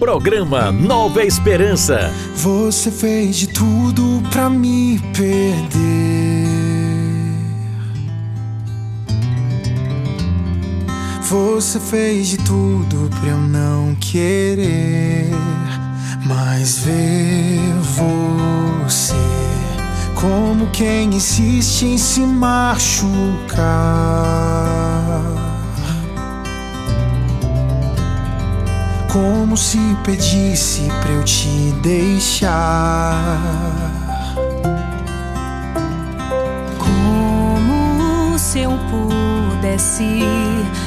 Programa Nova Esperança. Você fez de tudo pra me perder. Você fez de tudo pra eu não querer mais ver você. Como quem insiste em se machucar. como se pedisse pra eu te deixar. Como se eu pudesse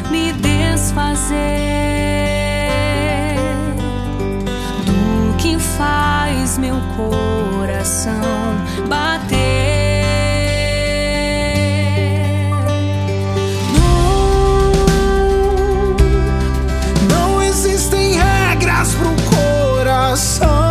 me desfazer do que faz meu coração bater. song.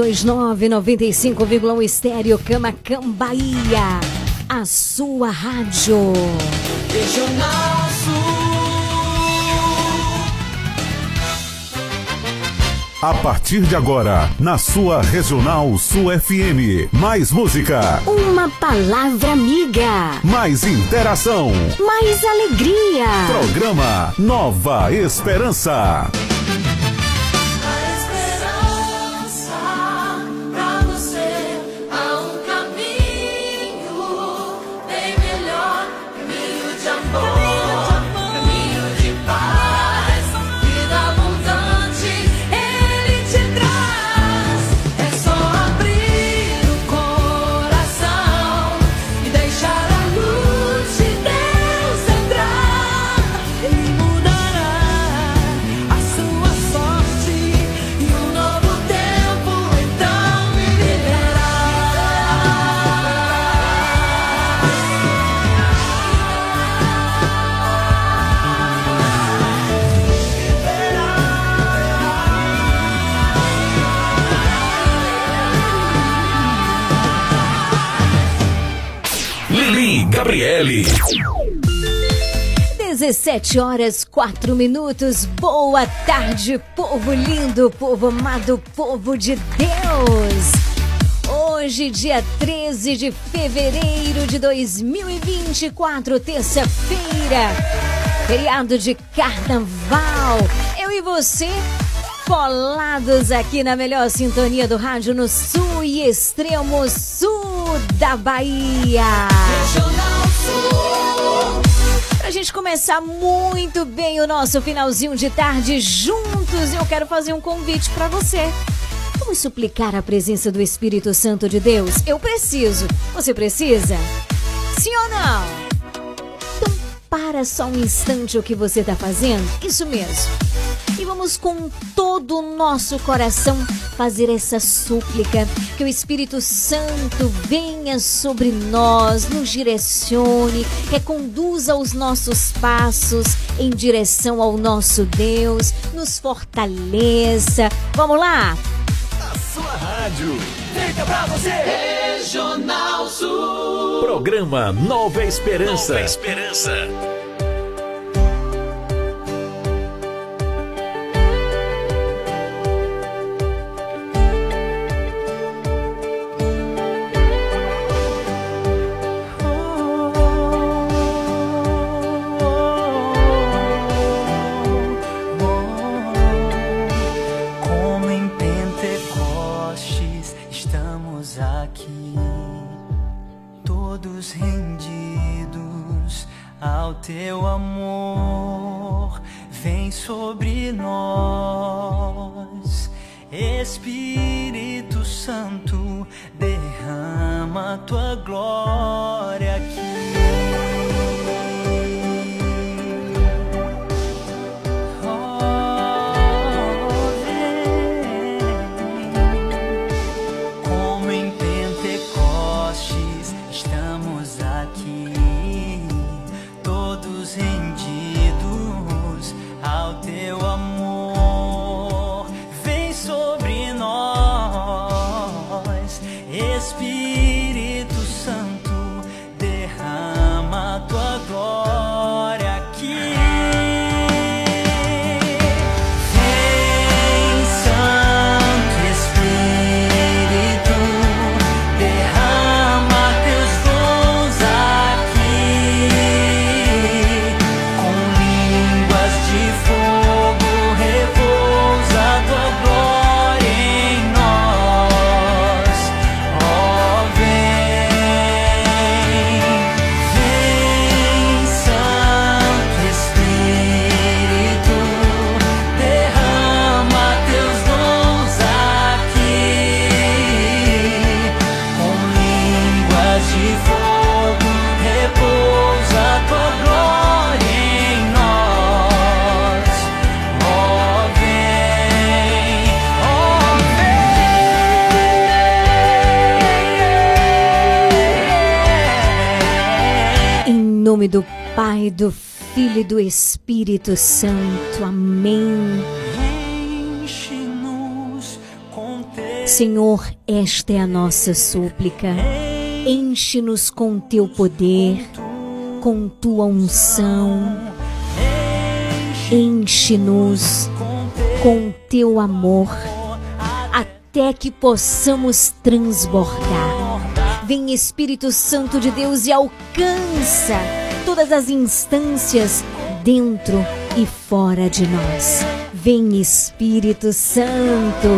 329 95,1 Estéreo Cama Bahia, a sua rádio. Regional Sul. A partir de agora, na sua Regional Sul FM, mais música. Uma palavra amiga. Mais interação. Mais alegria. Programa Nova Esperança. Gabriele. 17 horas 4 minutos. Boa tarde, povo lindo, povo amado, povo de Deus. Hoje, dia 13 de fevereiro de 2024, terça-feira, feriado de carnaval. Eu e você colados aqui na melhor sintonia do rádio no sul e extremo sul da Bahia. Regional. Pra gente começar muito bem o nosso finalzinho de tarde juntos, eu quero fazer um convite para você. Vamos suplicar a presença do Espírito Santo de Deus? Eu preciso. Você precisa? Sim ou não? Então, para só um instante o que você está fazendo. Isso mesmo. Vamos com todo o nosso coração fazer essa súplica que o Espírito Santo venha sobre nós, nos direcione, reconduza os nossos passos em direção ao nosso Deus, nos fortaleça. Vamos lá? Sua rádio. Fica pra você. Regional Sul. Programa Nova Esperança. Nova Esperança. Ao teu amor. Vem sobre nós, Espírito Santo, derrama tua glória aqui. Do Filho e do Espírito Santo. Amém. Senhor, esta é a nossa súplica. Enche-nos com teu poder, com tua unção. Enche-nos com teu amor, até que possamos transbordar. Vem Espírito Santo de Deus e alcança todas as instâncias dentro e fora de nós. Vem Espírito Santo.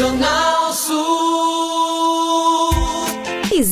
Você. Regional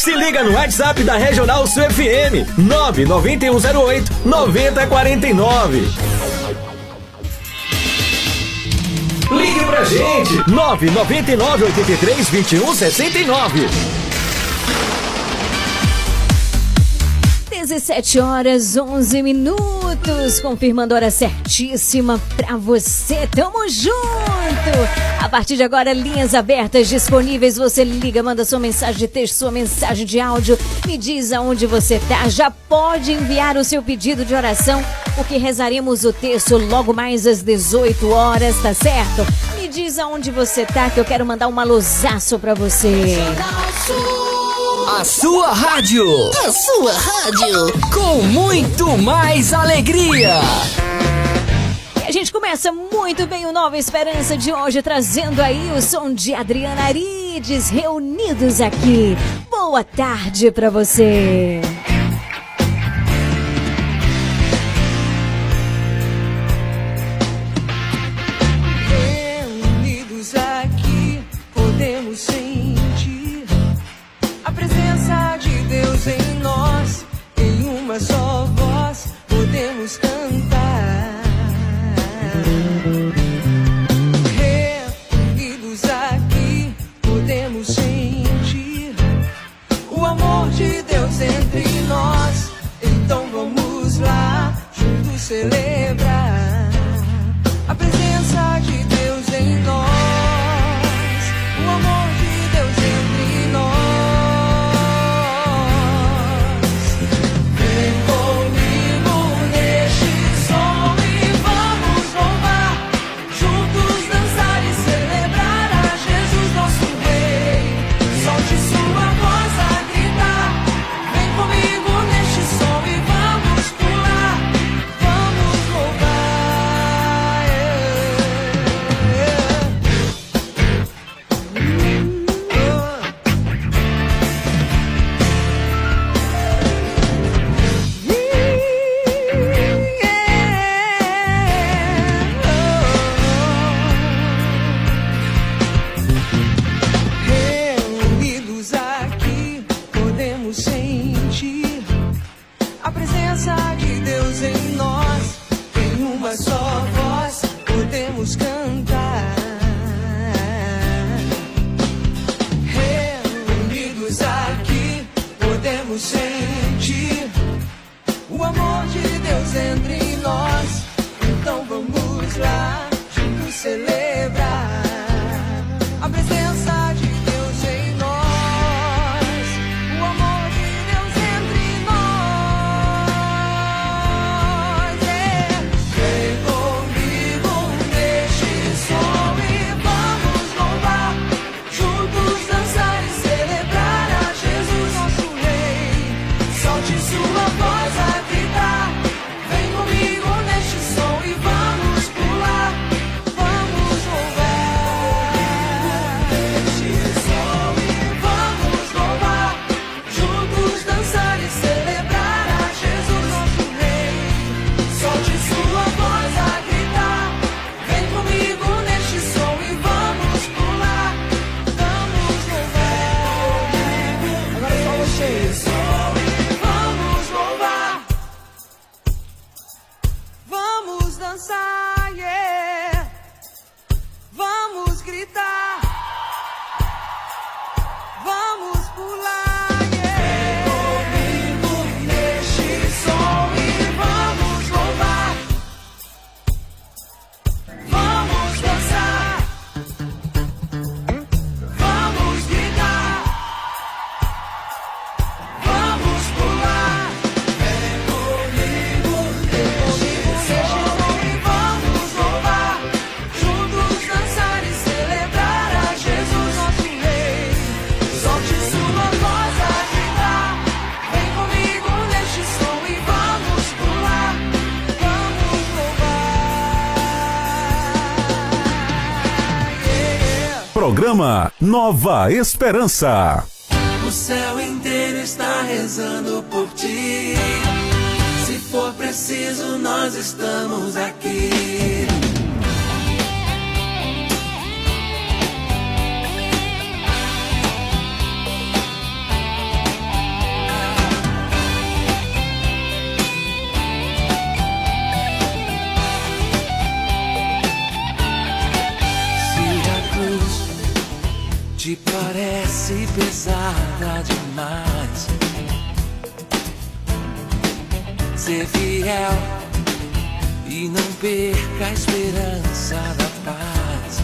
Se liga no WhatsApp da Regional Sul FM 99108 9049. Ligue pra gente 999 83 21 69. 17 horas 11 minutos, confirmando a hora certíssima pra você. Tamo junto! A partir de agora, linhas abertas disponíveis. Você liga, manda sua mensagem de texto, sua mensagem de áudio, me diz aonde você tá. Já pode enviar o seu pedido de oração, porque rezaremos o texto logo mais às 18 horas, tá certo? Me diz aonde você tá, que eu quero mandar um alusaço pra você. A sua rádio. A sua rádio. Com muito mais alegria. E a gente começa muito bem o Nova Esperança de hoje, trazendo aí o som de Adriana Arides reunidos aqui. Boa tarde pra você. Programa Nova Esperança. O céu inteiro está rezando por ti. Se for preciso, nós estamos aqui. Te parece pesada demais. Ser fiel e não perca a esperança da paz.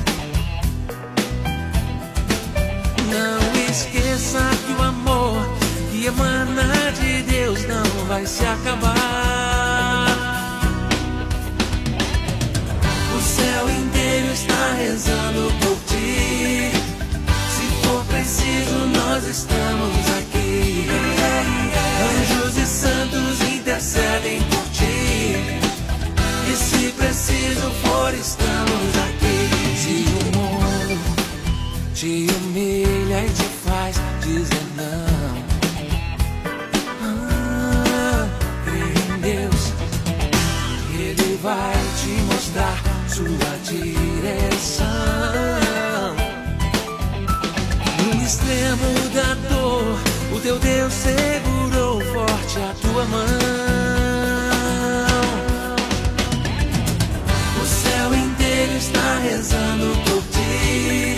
Não esqueça que o amor que emana de Deus não vai se acabar. O céu inteiro está rezando por ti. Nós estamos aqui. Anjos e santos intercedem por ti. E se preciso for, estamos aqui. Se o mundo te humilha e te faz dizer não. Ah, em Deus. Ele vai te mostrar sua direção. Extremo da dor, o teu Deus segurou forte a tua mão. O céu inteiro está rezando por ti.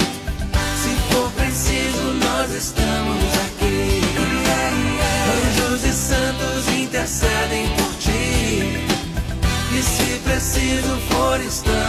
Se for preciso, nós estamos aqui. Anjos e santos intercedem por ti. E se preciso for, estamos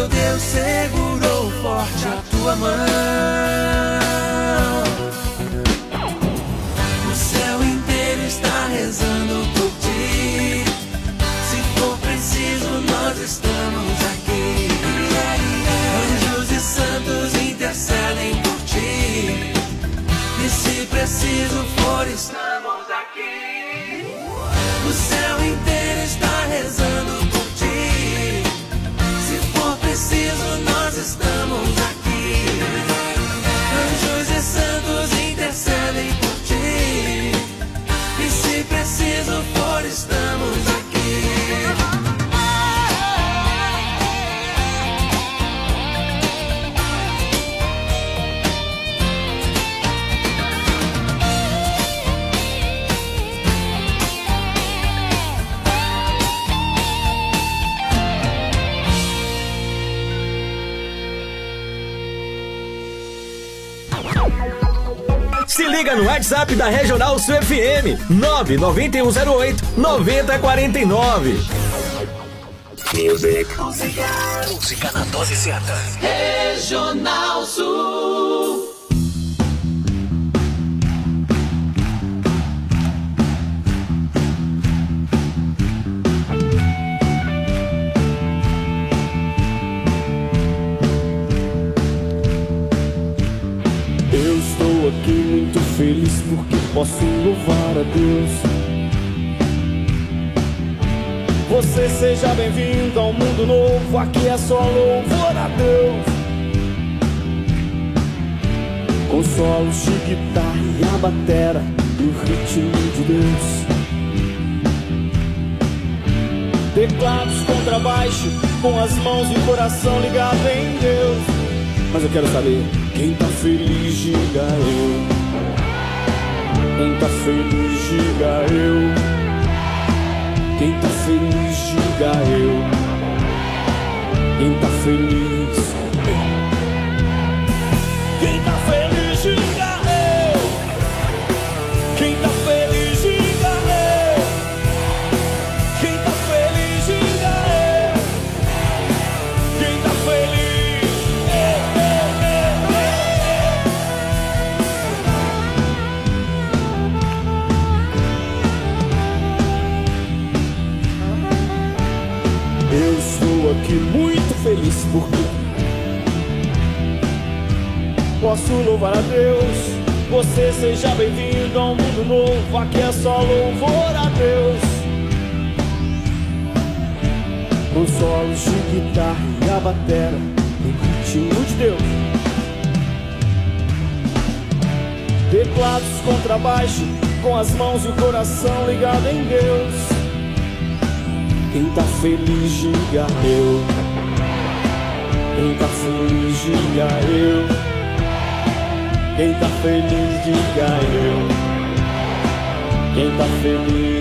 o teu Deus segurou forte a tua mão. Liga no WhatsApp da Regional Sul FM 99108 9049. Música na dose certa. Regional Sul. Feliz porque posso louvar a Deus. Você seja bem-vindo ao mundo novo, aqui é só louvor a Deus. De guitarra e a batera no ritmo de Deus. Teclados, contrabaixo, com as mãos e o coração ligado em Deus. Mas eu quero saber quem tá feliz, diga eu. Quem tá feliz, diga eu. Quem tá feliz, diga eu. Quem tá feliz. Quem tá feliz, diga eu. Quem tá feliz porque posso louvar a Deus. Você seja bem-vindo a um mundo novo, aqui é só louvor a Deus. Com solos de guitarra e a batera, no ritmo de Deus. Teclados, contrabaixo, com as mãos e o coração ligado em Deus. Quem tá feliz, diga eu. Quem tá feliz, diga eu. Quem tá feliz, diga eu. Quem tá feliz.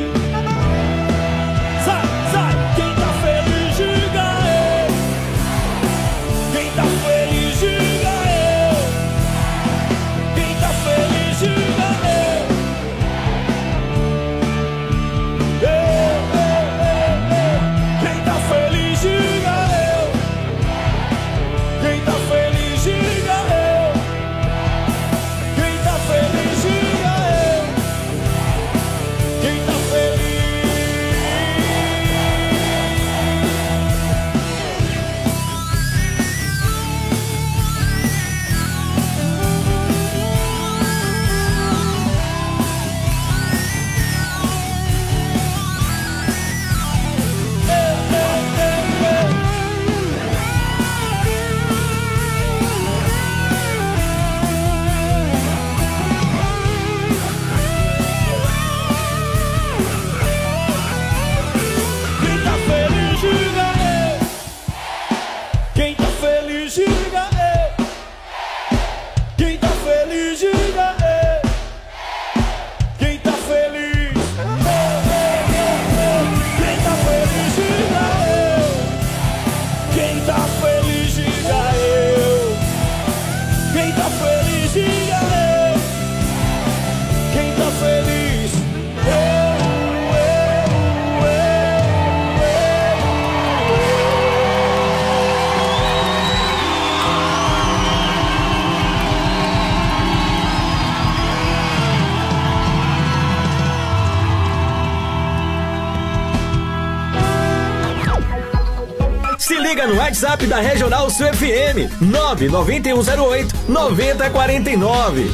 WhatsApp da Regional Sul FM 99108 9049.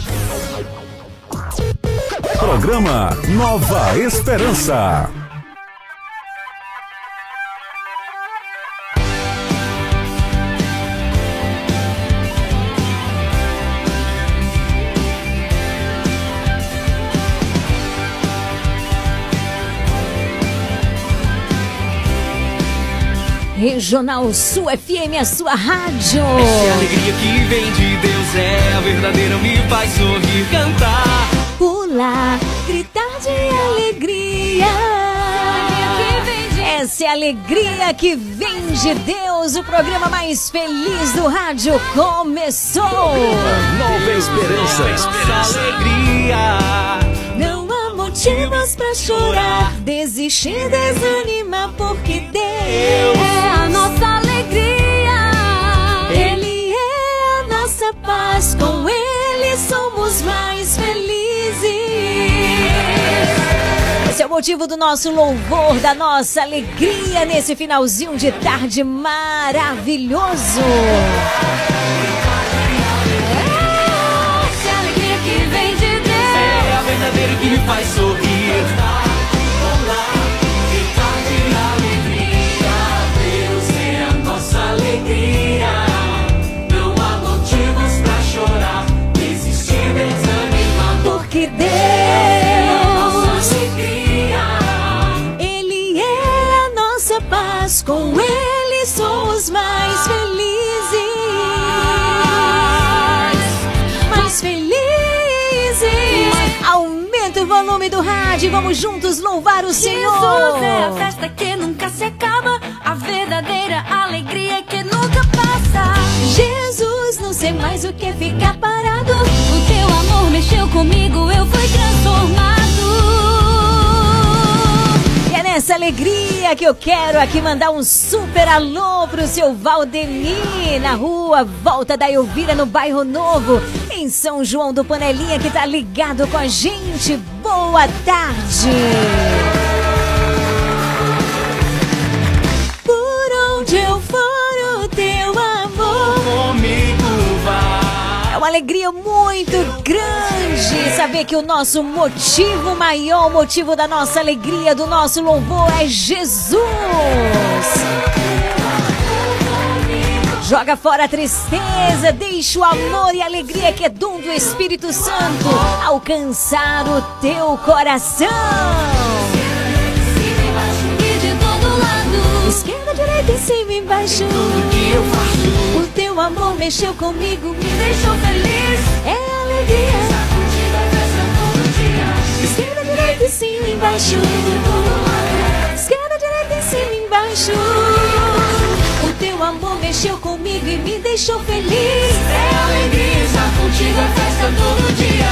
Programa Nova Esperança. Regional Sul FM, a sua rádio. Essa alegria que vem de Deus é a verdadeira, me faz sorrir, cantar. Pular, gritar de alegria. Essa é a alegria que vem de Deus. O programa mais feliz do rádio começou. Nova Esperança. Nossa alegria. Não há motivos pra chorar, desistir, desanimar, porque Deus a nossa alegria. Ele é a nossa paz, com Ele somos mais felizes. Esse é o motivo do nosso louvor, da nossa alegria nesse finalzinho de tarde maravilhoso. É a alegria que vem de Deus. É a verdadeira que me faz sorrir. Do rádio vamos juntos louvar o Senhor. Jesus é a festa que nunca se acaba, a verdadeira alegria que nunca passa. Jesus, não sei mais o que ficar parado. O teu amor mexeu comigo, eu fui alegria que eu quero aqui mandar um super alô pro seu Valdemir na rua Volta da Elvira, no bairro Novo, em São João do Panelinha, que tá ligado com a gente. Boa tarde! Alegria muito grande saber que o nosso motivo maior, o motivo da nossa alegria, do nosso louvor é Jesus. Joga fora a tristeza, deixa o amor e a alegria que é dom do Espírito Santo alcançar o teu coração. Esquerda, direita, em cima, embaixo. tudo que eu faço O teu amor mexeu comigo, me deixou feliz. é alegria. Todo dia. Esquerda, direita, em cima, embaixo. Esquerda, direita, em cima, embaixo. O teu amor mexeu comigo e me deixou feliz. É alegria estar contigo, a festa todo dia.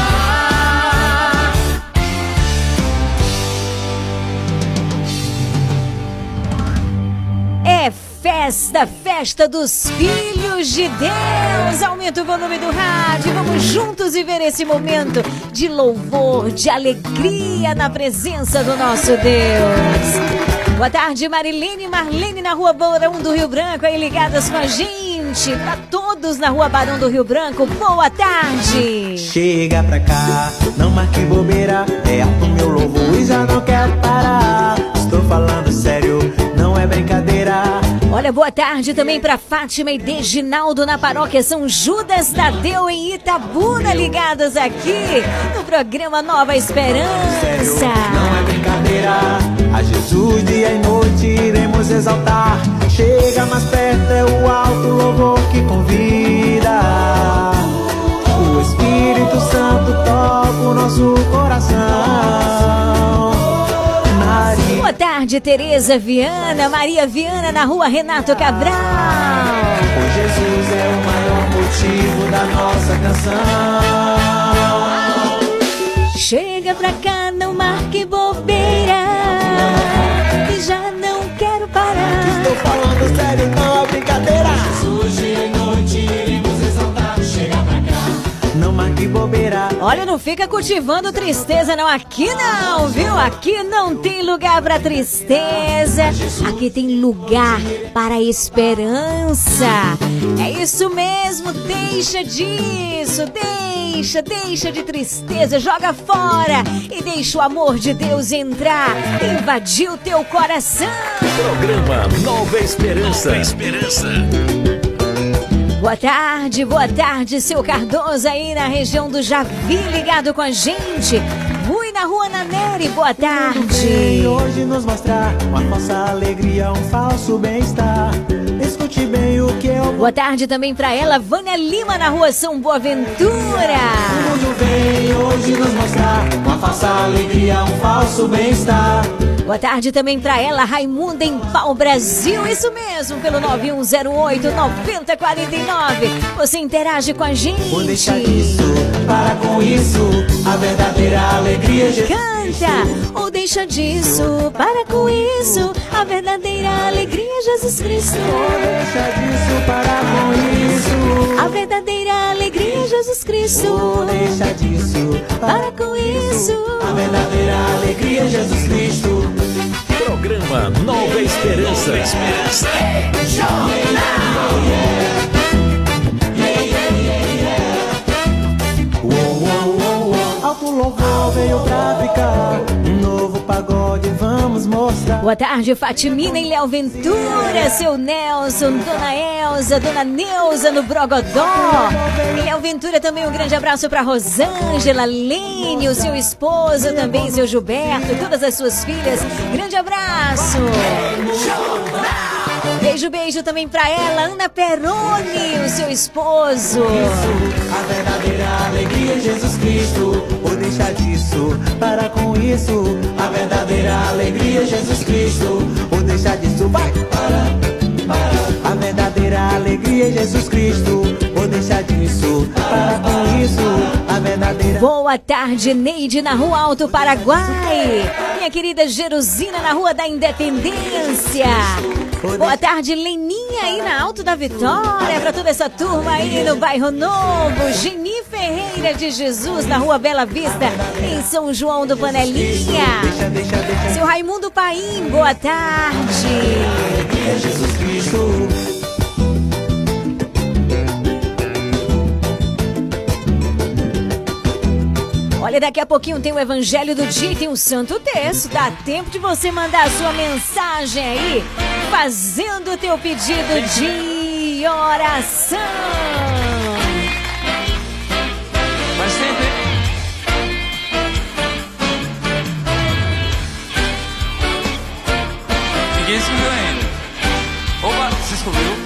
É festa, festa dos filhos de Deus. Aumenta o volume do rádio. Vamos juntos viver esse momento de louvor, de alegria na presença do nosso Deus. Boa tarde, Marilene e Marlene na Rua Barão do Rio Branco, aí ligadas com a gente. Pra todos na Rua Barão do Rio Branco, boa tarde. Chega pra cá, não marque bobeira. É alto meu louvor e já não quero parar. Olha, boa tarde também para Fátima e Deginaldo na paróquia São Judas Tadeu em Itabuna, ligados aqui no programa Nova Esperança. Não é brincadeira. A Jesus dia e noite iremos exaltar. Chega mais perto, é o alto louvor que convida. O Espírito Santo toca o nosso coração. Boa tarde, Tereza Viana, Maria Viana na rua Renato Cabral. Pois Jesus é o maior motivo da nossa canção. Chega pra cá, não marque bobeira. E já não quero parar. Estou falando sério, não bobeira. Olha, não fica cultivando tristeza, não. Aqui não, viu? Aqui não tem lugar para tristeza. Aqui tem lugar para esperança. É isso mesmo. Deixa disso. Deixa, deixa de tristeza. Joga fora e deixa o amor de Deus entrar. Invadir o teu coração. Programa Nova Esperança. Nova Esperança. Boa tarde, boa tarde, seu Cardoso aí na região do Javi, ligado com a gente. Rui na rua Naneri, boa tarde. Vem hoje nos mostrar uma falsa alegria, um falso bem-estar. Escute bem o que eu. Boa tarde também pra ela, Vânia Lima na rua São Boaventura. O mundo vem hoje nos mostrar uma falsa alegria, um falso bem-estar. Boa tarde também pra ela, Raimunda em Pau Brasil. Isso mesmo, pelo 9108 9049. Você interage com a gente. Vou deixar disso, para com isso, a verdadeira alegria de Canta ou deixa disso, para com isso. A verdadeira alegria Jesus Cristo. Deixa disso, para com isso. A verdadeira alegria Jesus Cristo. Vou deixar disso, Para com isso. a verdadeira alegria é Jesus Cristo. Programa Nova Esperança. Nova Esperança. Louvor veio pra ficar. Um novo pagode, vamos mostrar. Boa tarde, Fatimina e Léo Ventura, seu Nelson, Dona Elza, Dona Neuza no Brogodó. E Léo Ventura também um grande abraço para Rosângela, Lene, o seu esposo também, seu Gilberto, todas as suas filhas. Grande abraço. Beijo, beijo também pra ela, Ana Peroni, o seu esposo. A verdadeira alegria é Jesus Cristo. Vou deixar disso, para com isso. A verdadeira alegria é Jesus Cristo. Vou deixar disso, vai, para, para. A verdadeira alegria é Jesus Cristo. Vou deixar disso, para com isso. Boa tarde, Neide, na Rua Alto Paraguai. Minha querida Jerusina, na Rua da Independência. Boa tarde, Leninha, aí na Alto da Vitória. Pra toda essa turma aí no Bairro Novo. Geni Ferreira de Jesus, na Rua Bela Vista, em São João do Panelinha. Seu Raimundo Paim, boa tarde. É Jesus Cristo. Olha, daqui a pouquinho tem o Evangelho do Dia e tem o Santo Texto. Dá tempo de você mandar a sua mensagem aí, fazendo o teu pedido de oração. Mas sempre. Ninguém descobriu ainda. Opa, você descobriu?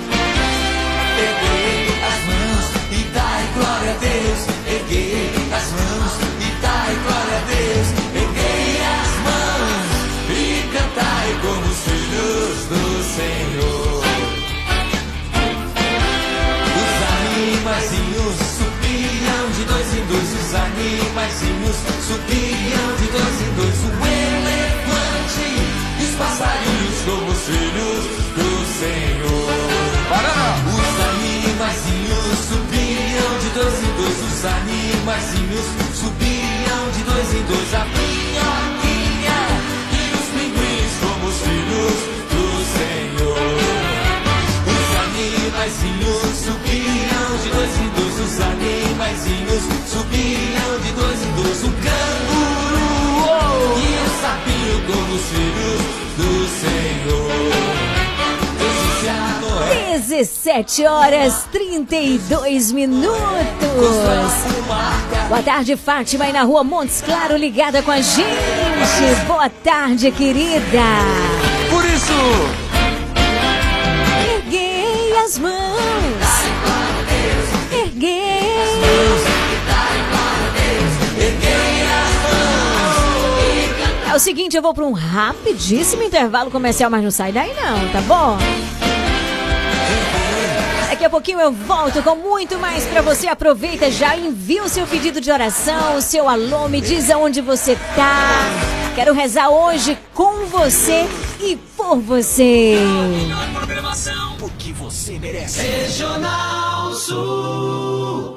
Senhor. Os animaizinhos subiam de dois em dois. Os animaizinhos subiam de dois em dois. O elefante e os passarinhos como os filhos do Senhor. Os animaizinhos subiam de dois em dois. Os animaizinhos subiam de dois em dois. Subiam de dois em dois. O canguru oh, e o sapinho como os filhos do Senhor. Deus disse a Noé. 17 horas 32 minutos. Boa tarde, Fátima, aí na rua Montes Claro, ligada com a gente. Boa tarde, querida. Por isso, Erguei as mãos. O seguinte, eu vou para um rapidíssimo intervalo comercial, mas não sai daí não, tá bom? Daqui a pouquinho eu volto com muito mais pra você. Aproveita, já envia o seu pedido de oração, o seu alô, me diz aonde você tá. Quero rezar hoje com você e por você. Programação, o que você merece. Regional Sul.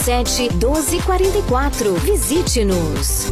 99807 1244. Visite-nos.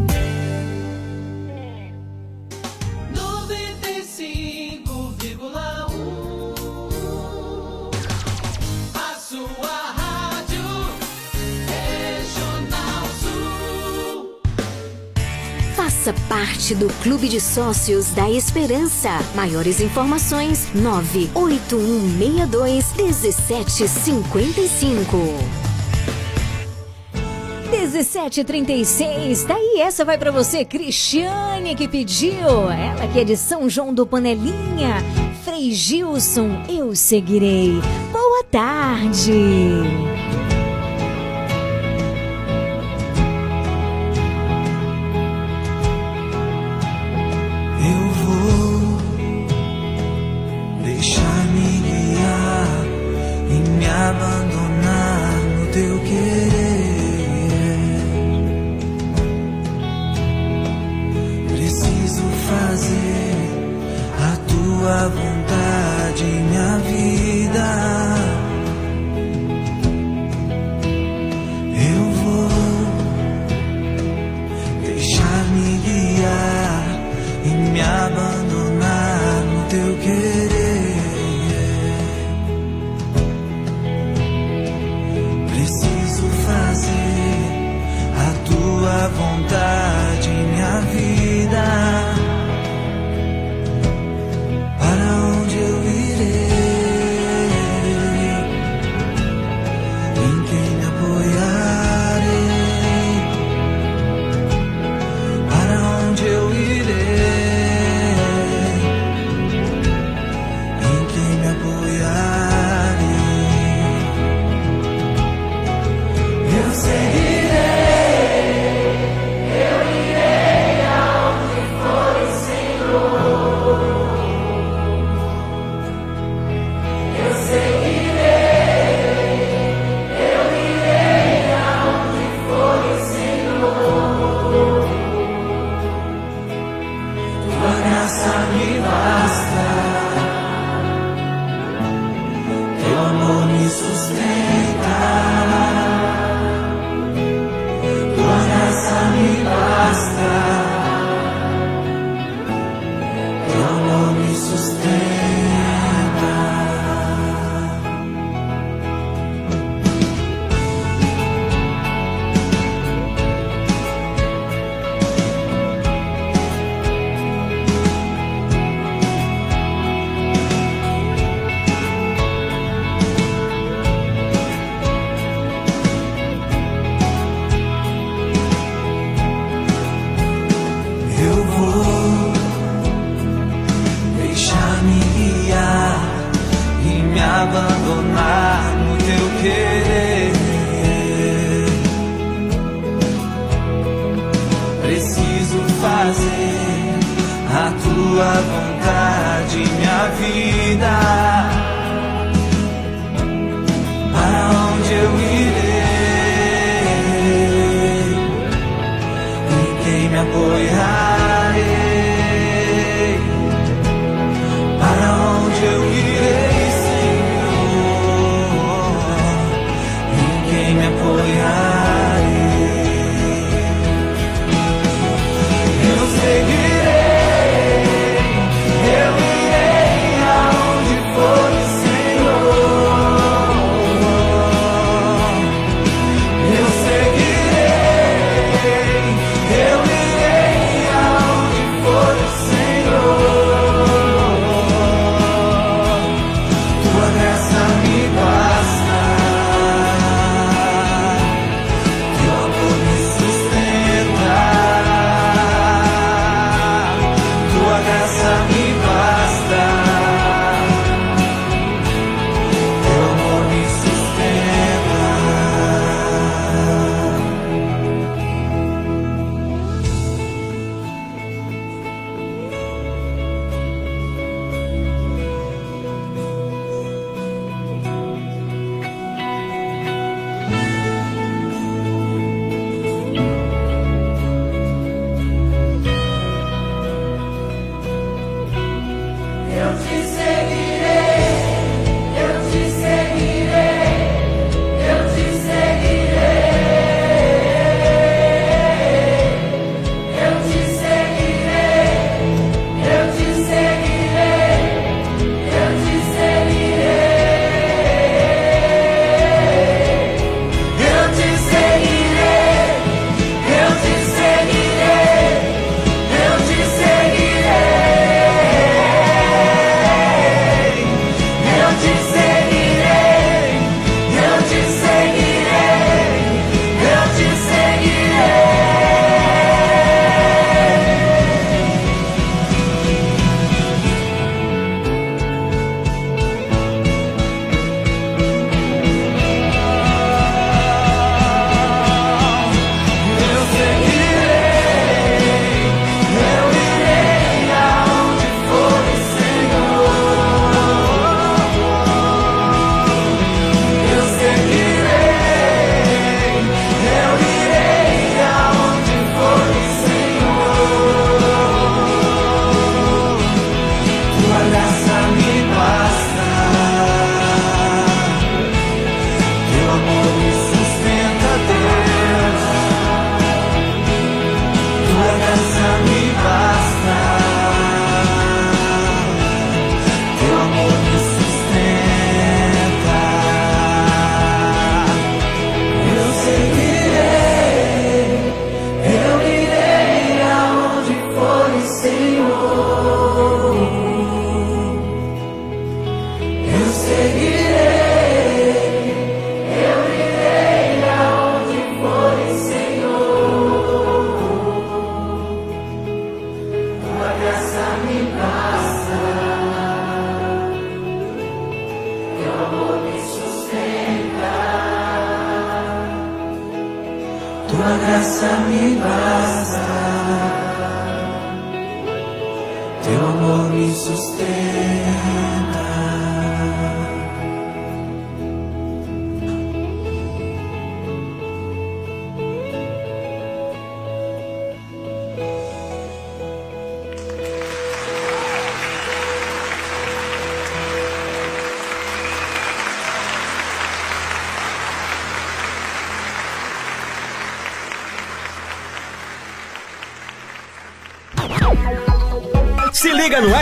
Faça parte do Clube de Sócios da Esperança. Maiores informações: 981621755. 1736. Daí essa vai para você, Cristiane, que pediu. Ela que é de São João do Panelinha. Frei Gilson, eu seguirei. Boa tarde. tua vontade.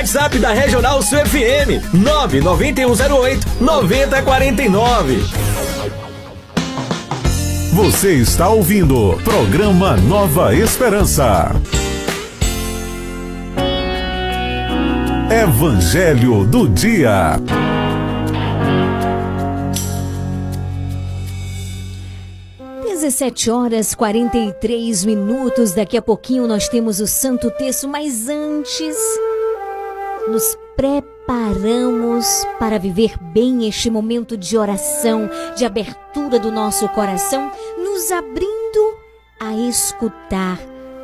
WhatsApp da Regional Sul FM 99108 9049. Você está ouvindo programa Nova Esperança. Evangelho do Dia. Dezessete horas 43 minutos. Daqui a pouquinho nós temos o Santo Texto, mas antes nos preparamos para viver bem este momento de oração, de abertura do nosso coração, nos abrindo a escutar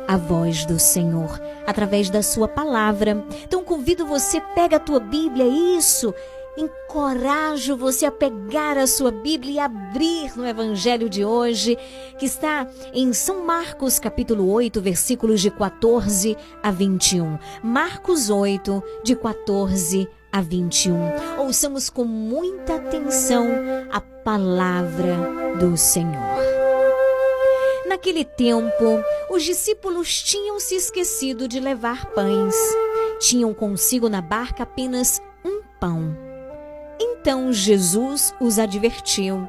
a voz do Senhor através da sua palavra. Então convido você, pega a tua Bíblia, isso. Encorajo você a pegar a sua Bíblia e abrir no Evangelho de hoje, que está em São Marcos, capítulo 8, versículos de 14 a 21. Marcos 8, de 14 a 21. Ouçamos com muita atenção a palavra do Senhor. Naquele tempo, os discípulos tinham se esquecido de levar pães. Tinham consigo na barca apenas um pão. Então Jesus os advertiu: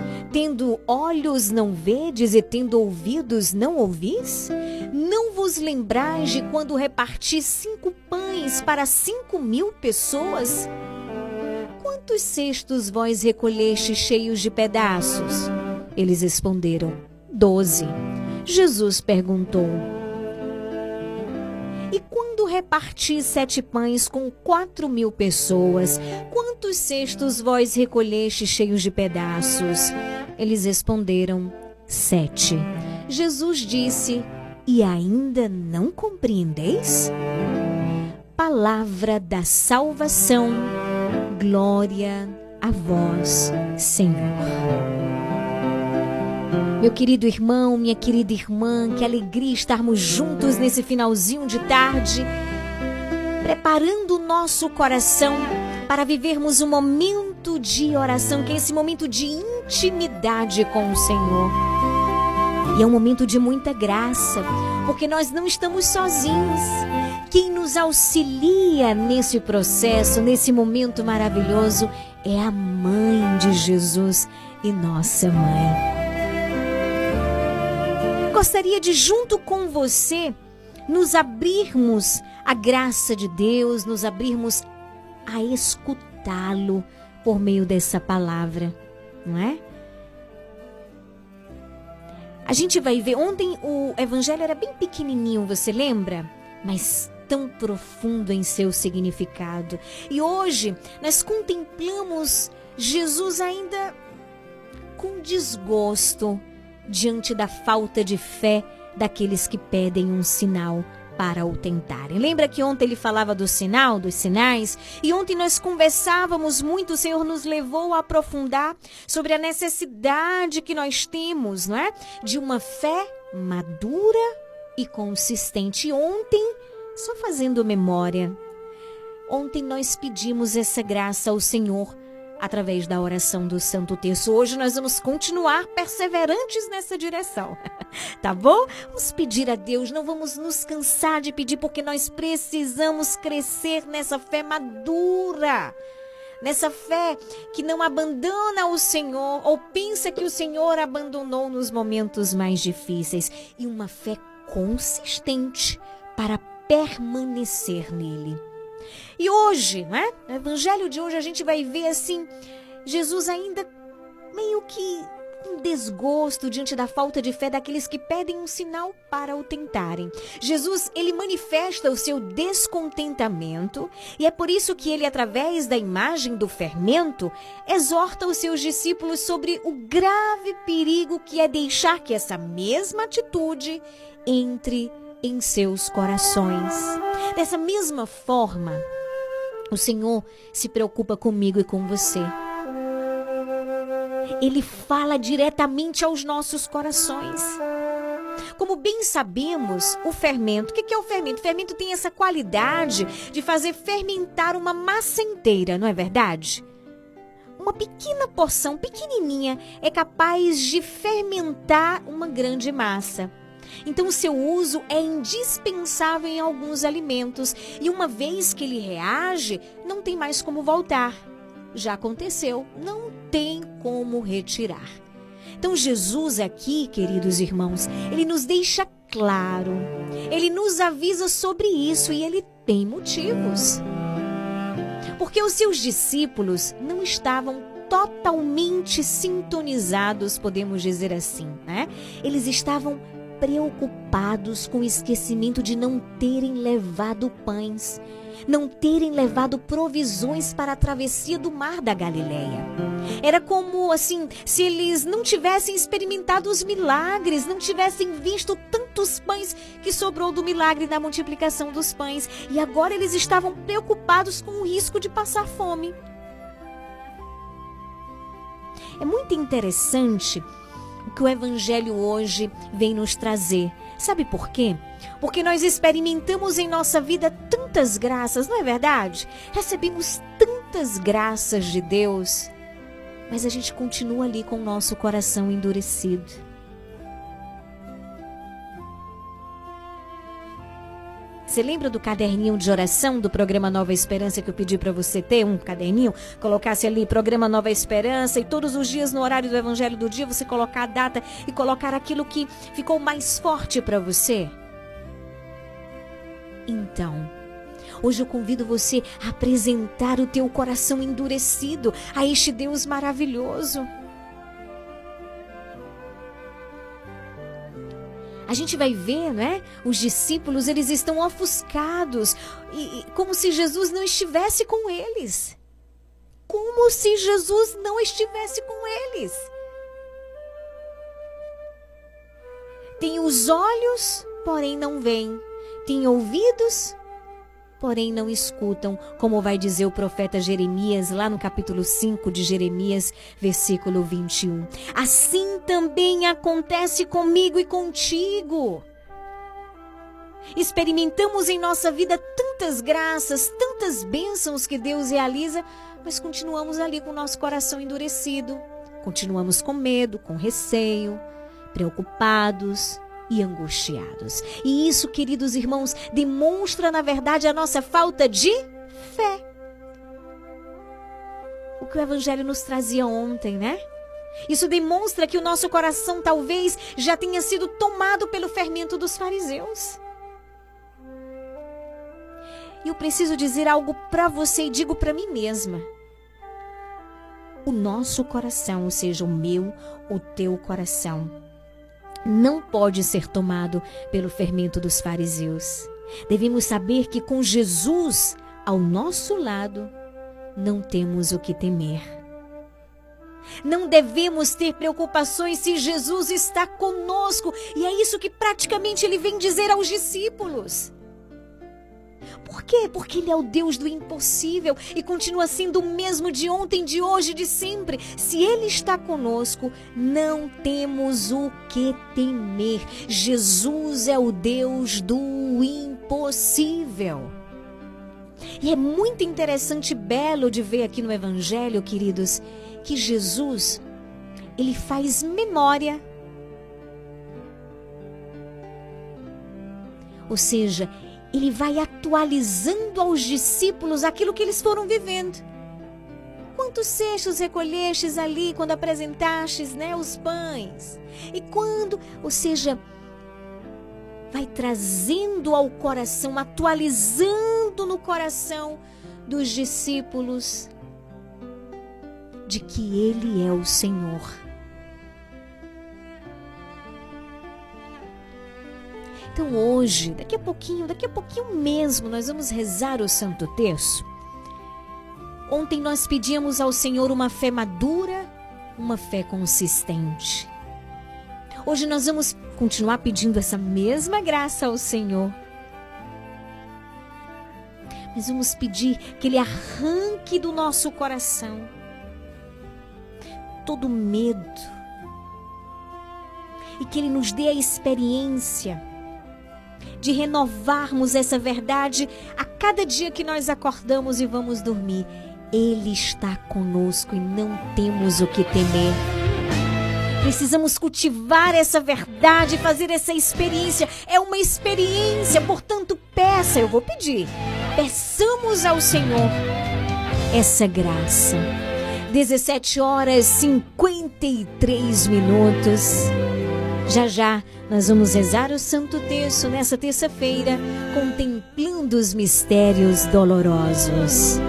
Tendo olhos não vedes e tendo ouvidos não ouvis? Não vos lembrais de quando reparti cinco pães para cinco mil pessoas? Quantos cestos vós recolheste cheios de pedaços? Eles responderam: Doze. Jesus perguntou: reparti sete pães com quatro mil pessoas, quantos cestos vós recolheste cheios de pedaços? Eles responderam: Sete. Jesus disse: E ainda não compreendeis? Palavra da salvação. Glória a vós, Senhor. Meu querido irmão, minha querida irmã, que alegria estarmos juntos nesse finalzinho de tarde, preparando o nosso coração para vivermos um momento de oração, que é esse momento de intimidade com o Senhor. E é um momento de muita graça, porque nós não estamos sozinhos. Quem nos auxilia nesse processo, nesse momento maravilhoso, é a mãe de Jesus e nossa mãe. Gostaria de, junto com você, nos abrirmos à graça de Deus, nos abrirmos a escutá-lo por meio dessa palavra, não é? A gente vai ver, ontem o evangelho era bem pequenininho, você lembra? Mas tão profundo em seu significado. E hoje nós contemplamos Jesus ainda com desgosto diante da falta de fé daqueles que pedem um sinal para o tentarem. Lembra que ontem ele falava do sinal, dos sinais? E ontem nós conversávamos muito, o Senhor nos levou a aprofundar sobre a necessidade que nós temos, não é? De uma fé madura e consistente. E ontem, só fazendo memória, ontem nós pedimos essa graça ao Senhor através da oração do Santo Terço. Hoje nós vamos continuar perseverantes nessa direção, tá bom? Vamos pedir a Deus, não vamos nos cansar de pedir, porque nós precisamos crescer nessa fé madura. Nessa fé que não abandona o Senhor ou pensa que o Senhor abandonou nos momentos mais difíceis. E uma fé consistente para permanecer nele. E hoje, né? No evangelho de hoje a gente vai ver assim Jesus ainda meio que um desgosto diante da falta de fé daqueles que pedem um sinal para o tentarem. Jesus, ele manifesta o seu descontentamento e é por isso que ele, através da imagem do fermento, exorta os seus discípulos sobre o grave perigo que é deixar que essa mesma atitude entre em seus corações. Dessa mesma forma, o Senhor se preocupa comigo e com você ele fala diretamente aos nossos corações. Como bem sabemos, o fermento, o que é o fermento? O fermento tem essa qualidade de fazer fermentar uma massa inteira, não é verdade? Uma pequena porção, pequenininha, é capaz de fermentar uma grande massa. Então, o seu uso é indispensável em alguns alimentos e uma vez que ele reage, não tem mais como voltar já aconteceu, não tem como retirar. Então, Jesus aqui, queridos irmãos, ele nos deixa claro, ele nos avisa sobre isso e ele tem motivos. Porque os seus discípulos não estavam totalmente sintonizados, podemos dizer assim, né? Eles estavam preocupados com o esquecimento de não terem levado pães não terem levado provisões para a travessia do mar da Galileia. Era como assim, se eles não tivessem experimentado os milagres, não tivessem visto tantos pães que sobrou do milagre da multiplicação dos pães, e agora eles estavam preocupados com o risco de passar fome. É muito interessante que o evangelho hoje vem nos trazer. Sabe por quê? Porque nós experimentamos em nossa vida tantas graças, não é verdade? Recebemos tantas graças de Deus, mas a gente continua ali com o nosso coração endurecido. Você lembra do caderninho de oração do programa Nova Esperança que eu pedi para você ter um caderninho? Colocasse ali programa Nova Esperança e todos os dias no horário do Evangelho do dia você colocar a data e colocar aquilo que ficou mais forte para você? Então, hoje eu convido você a apresentar o teu coração endurecido a este Deus maravilhoso. A gente vai ver, né? Os discípulos, eles estão ofuscados, e, como se Jesus não estivesse com eles. Como se Jesus não estivesse com eles. Tem os olhos, porém não veem. Tem ouvidos, porém não escutam, como vai dizer o profeta Jeremias, lá no capítulo 5 de Jeremias, versículo 21. Assim também acontece comigo e contigo. Experimentamos em nossa vida tantas graças, tantas bênçãos que Deus realiza, mas continuamos ali com o nosso coração endurecido. Continuamos com medo, com receio, preocupados, e angustiados. E isso, queridos irmãos, demonstra, na verdade, a nossa falta de fé. O que o Evangelho nos trazia ontem, né? Isso demonstra que o nosso coração talvez já tenha sido tomado pelo fermento dos fariseus. E eu preciso dizer algo para você e digo para mim mesma. O nosso coração, ou seja, o meu, o teu coração, não pode ser tomado pelo fermento dos fariseus. Devemos saber que com Jesus ao nosso lado, não temos o que temer. Não devemos ter preocupações se Jesus está conosco, e é isso que praticamente ele vem dizer aos discípulos. Por quê? Porque Ele é o Deus do impossível e continua sendo o mesmo de ontem, de hoje, de sempre. Se Ele está conosco, não temos o que temer. Jesus é o Deus do impossível. E é muito interessante e belo de ver aqui no Evangelho, queridos, que Jesus, ele faz memória. Ou seja, ele vai atualizando aos discípulos aquilo que eles foram vivendo. Quantos cestos recolhestes ali quando apresentastes né, os pães? E quando, ou seja, vai trazendo ao coração, atualizando no coração dos discípulos de que Ele é o Senhor. Então hoje, daqui a pouquinho, daqui a pouquinho mesmo, nós vamos rezar o Santo Terço. Ontem nós pedíamos ao Senhor uma fé madura, uma fé consistente. Hoje nós vamos continuar pedindo essa mesma graça ao Senhor. Mas vamos pedir que Ele arranque do nosso coração todo medo e que Ele nos dê a experiência de renovarmos essa verdade a cada dia que nós acordamos e vamos dormir. Ele está conosco e não temos o que temer. Precisamos cultivar essa verdade, fazer essa experiência. É uma experiência, portanto, peça, eu vou pedir. Peçamos ao Senhor essa graça. 17 horas 53 minutos. Já já nós vamos rezar o Santo Terço nessa terça-feira, contemplando os mistérios dolorosos.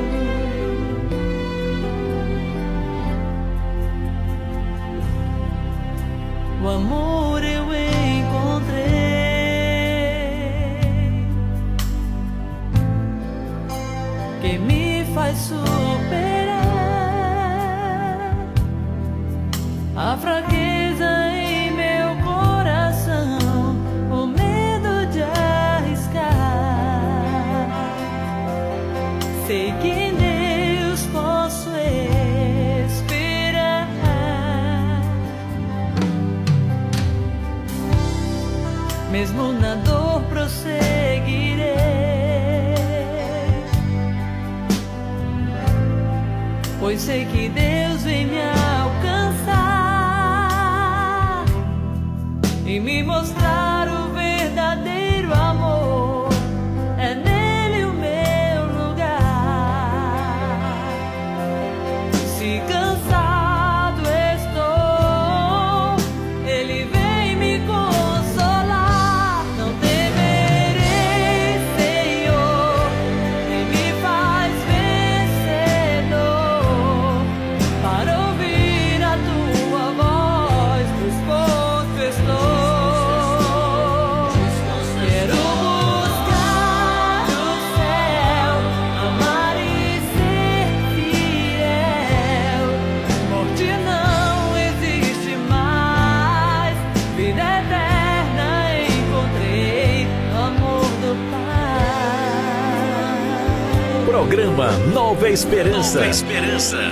Esperança. Nova Esperança.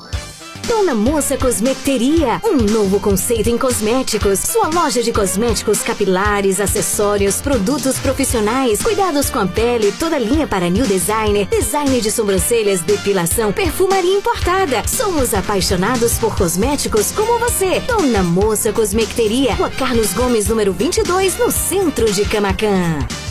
Dona Moça Cosmeteria, um novo conceito em cosméticos. Sua loja de cosméticos capilares, acessórios, produtos profissionais, cuidados com a pele, toda linha para new designer, design de sobrancelhas, depilação, perfumaria importada. Somos apaixonados por cosméticos como você. Dona Moça Cosmeteria, Rua Carlos Gomes, número 22, no centro de Camacan.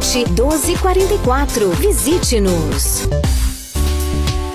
1244. Visite-nos.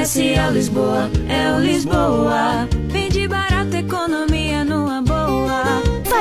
Comercial Lisboa, é o Lisboa. Economia numa boa.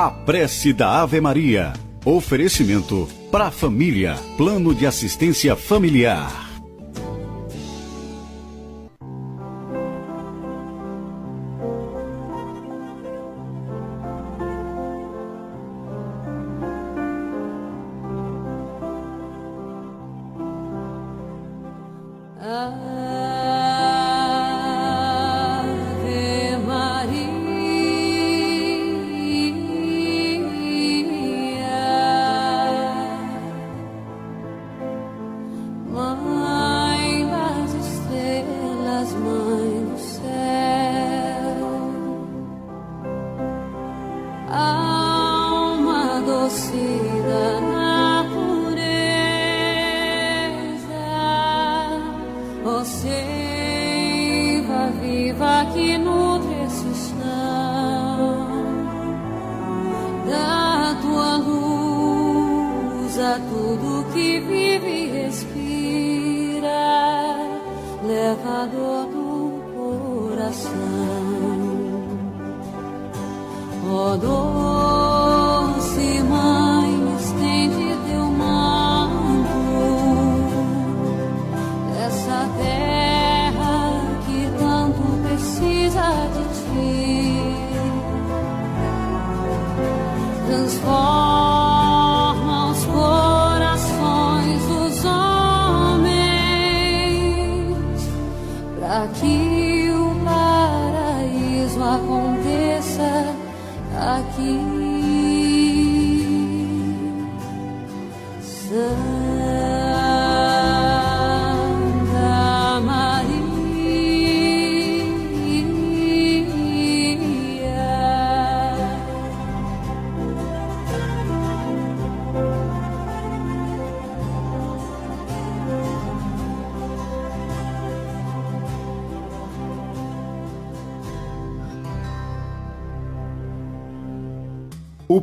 A prece da Ave Maria. Oferecimento para a família. Plano de assistência familiar. Ó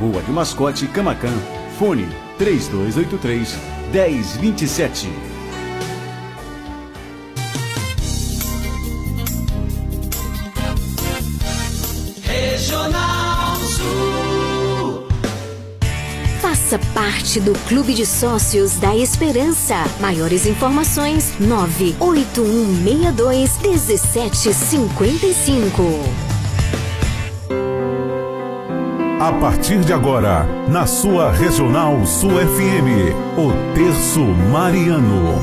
Rua de Mascote, Camacan. Fone 3283 1027. Regional Sul. Faça parte do Clube de Sócios da Esperança. Maiores informações: 98162 1755. A partir de agora, na sua Regional Sul FM, o Terço Mariano.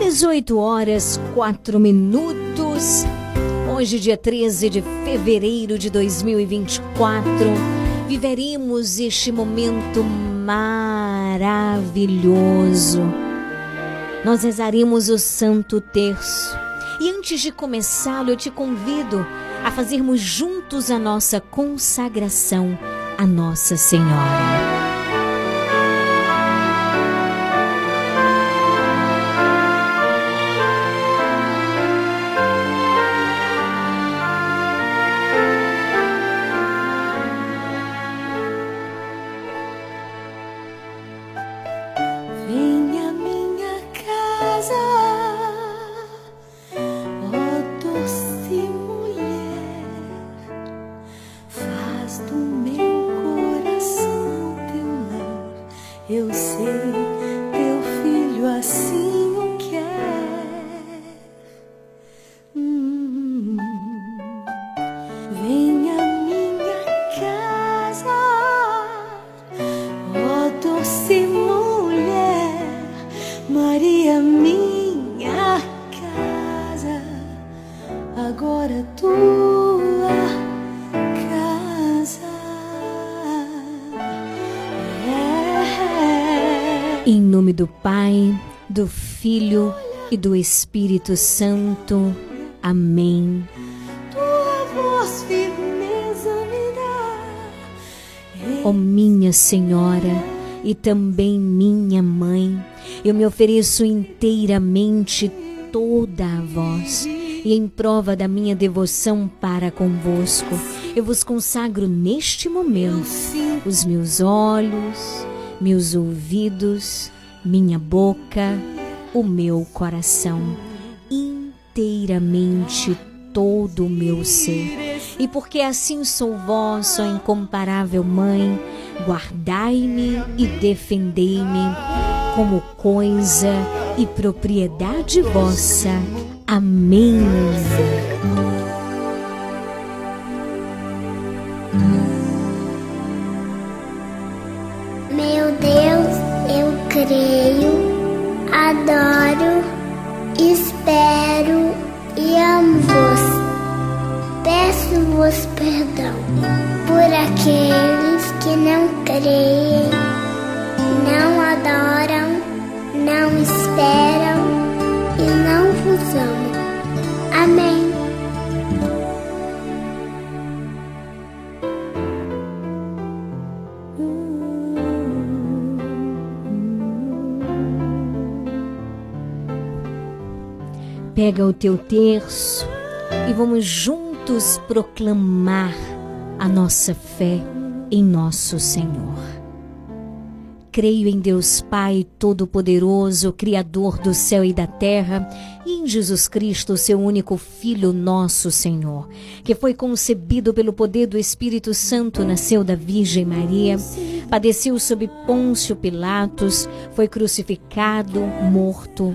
18 horas 4 minutos. Hoje, dia 13 de fevereiro de 2024, viveremos este momento maravilhoso. Nós rezaremos o Santo Terço. E antes de começá-lo, eu te convido a fazermos juntos a nossa consagração a Nossa Senhora. Do Espírito Santo. Amém. Tua voz firmeza me dá. Ó minha Senhora e também minha Mãe, eu me ofereço inteiramente toda a vós e em prova da minha devoção para convosco, eu vos consagro neste momento os meus olhos, meus ouvidos, minha boca, o meu coração, inteiramente todo o meu ser. E porque assim sou vós, ó incomparável Mãe, guardai-me e defendei-me como coisa e propriedade vossa. Amém. Peço-vos perdão por aqueles que não creem, não adoram, não esperam e não vos amam. Amém. Pega o teu terço e vamos juntos proclamar a nossa fé em nosso Senhor. Creio em Deus Pai Todo-Poderoso, Criador do céu e da terra, e em Jesus Cristo, seu único Filho, nosso Senhor, que foi concebido pelo poder do Espírito Santo, nasceu da Virgem Maria, padeceu sob Pôncio Pilatos, foi crucificado, morto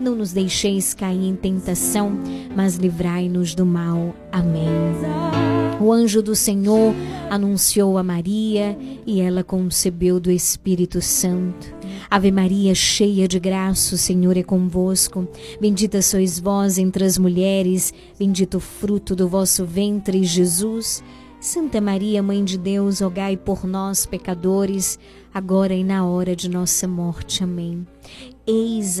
Não nos deixeis cair em tentação, mas livrai-nos do mal. Amém. O anjo do Senhor anunciou a Maria e ela concebeu do Espírito Santo. Ave Maria, cheia de graça, o Senhor é convosco. Bendita sois vós entre as mulheres, bendito o fruto do vosso ventre, Jesus. Santa Maria, Mãe de Deus, rogai por nós, pecadores, agora e na hora de nossa morte. Amém. Eis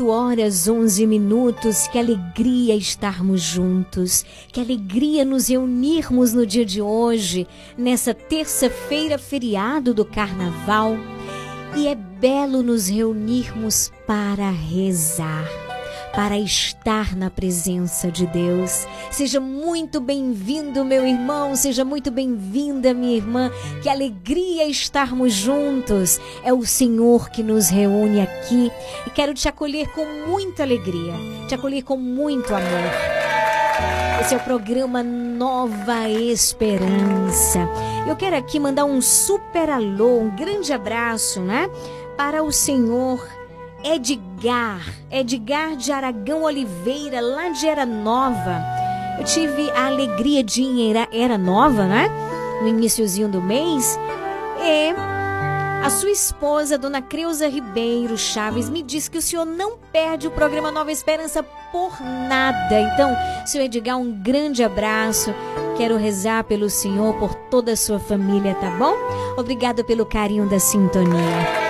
Em teus braços. horas 11 minutos. Que alegria estarmos juntos. Que alegria nos reunirmos no dia de hoje, nessa terça-feira, feriado do carnaval. E é belo nos reunirmos para rezar para estar na presença de Deus. Seja muito bem-vindo, meu irmão, seja muito bem-vinda, minha irmã. Que alegria estarmos juntos. É o Senhor que nos reúne aqui e quero te acolher com muita alegria, te acolher com muito amor. Esse é o programa Nova Esperança. Eu quero aqui mandar um super alô, um grande abraço, né? Para o Senhor Edgar, Edgar de Aragão Oliveira, lá de Era Nova. Eu tive a alegria de ir Era, Era Nova, né? No iníciozinho do mês. E a sua esposa, Dona Creuza Ribeiro Chaves, me disse que o senhor não perde o programa Nova Esperança por nada. Então, senhor Edgar, um grande abraço. Quero rezar pelo senhor, por toda a sua família, tá bom? Obrigada pelo carinho da sintonia.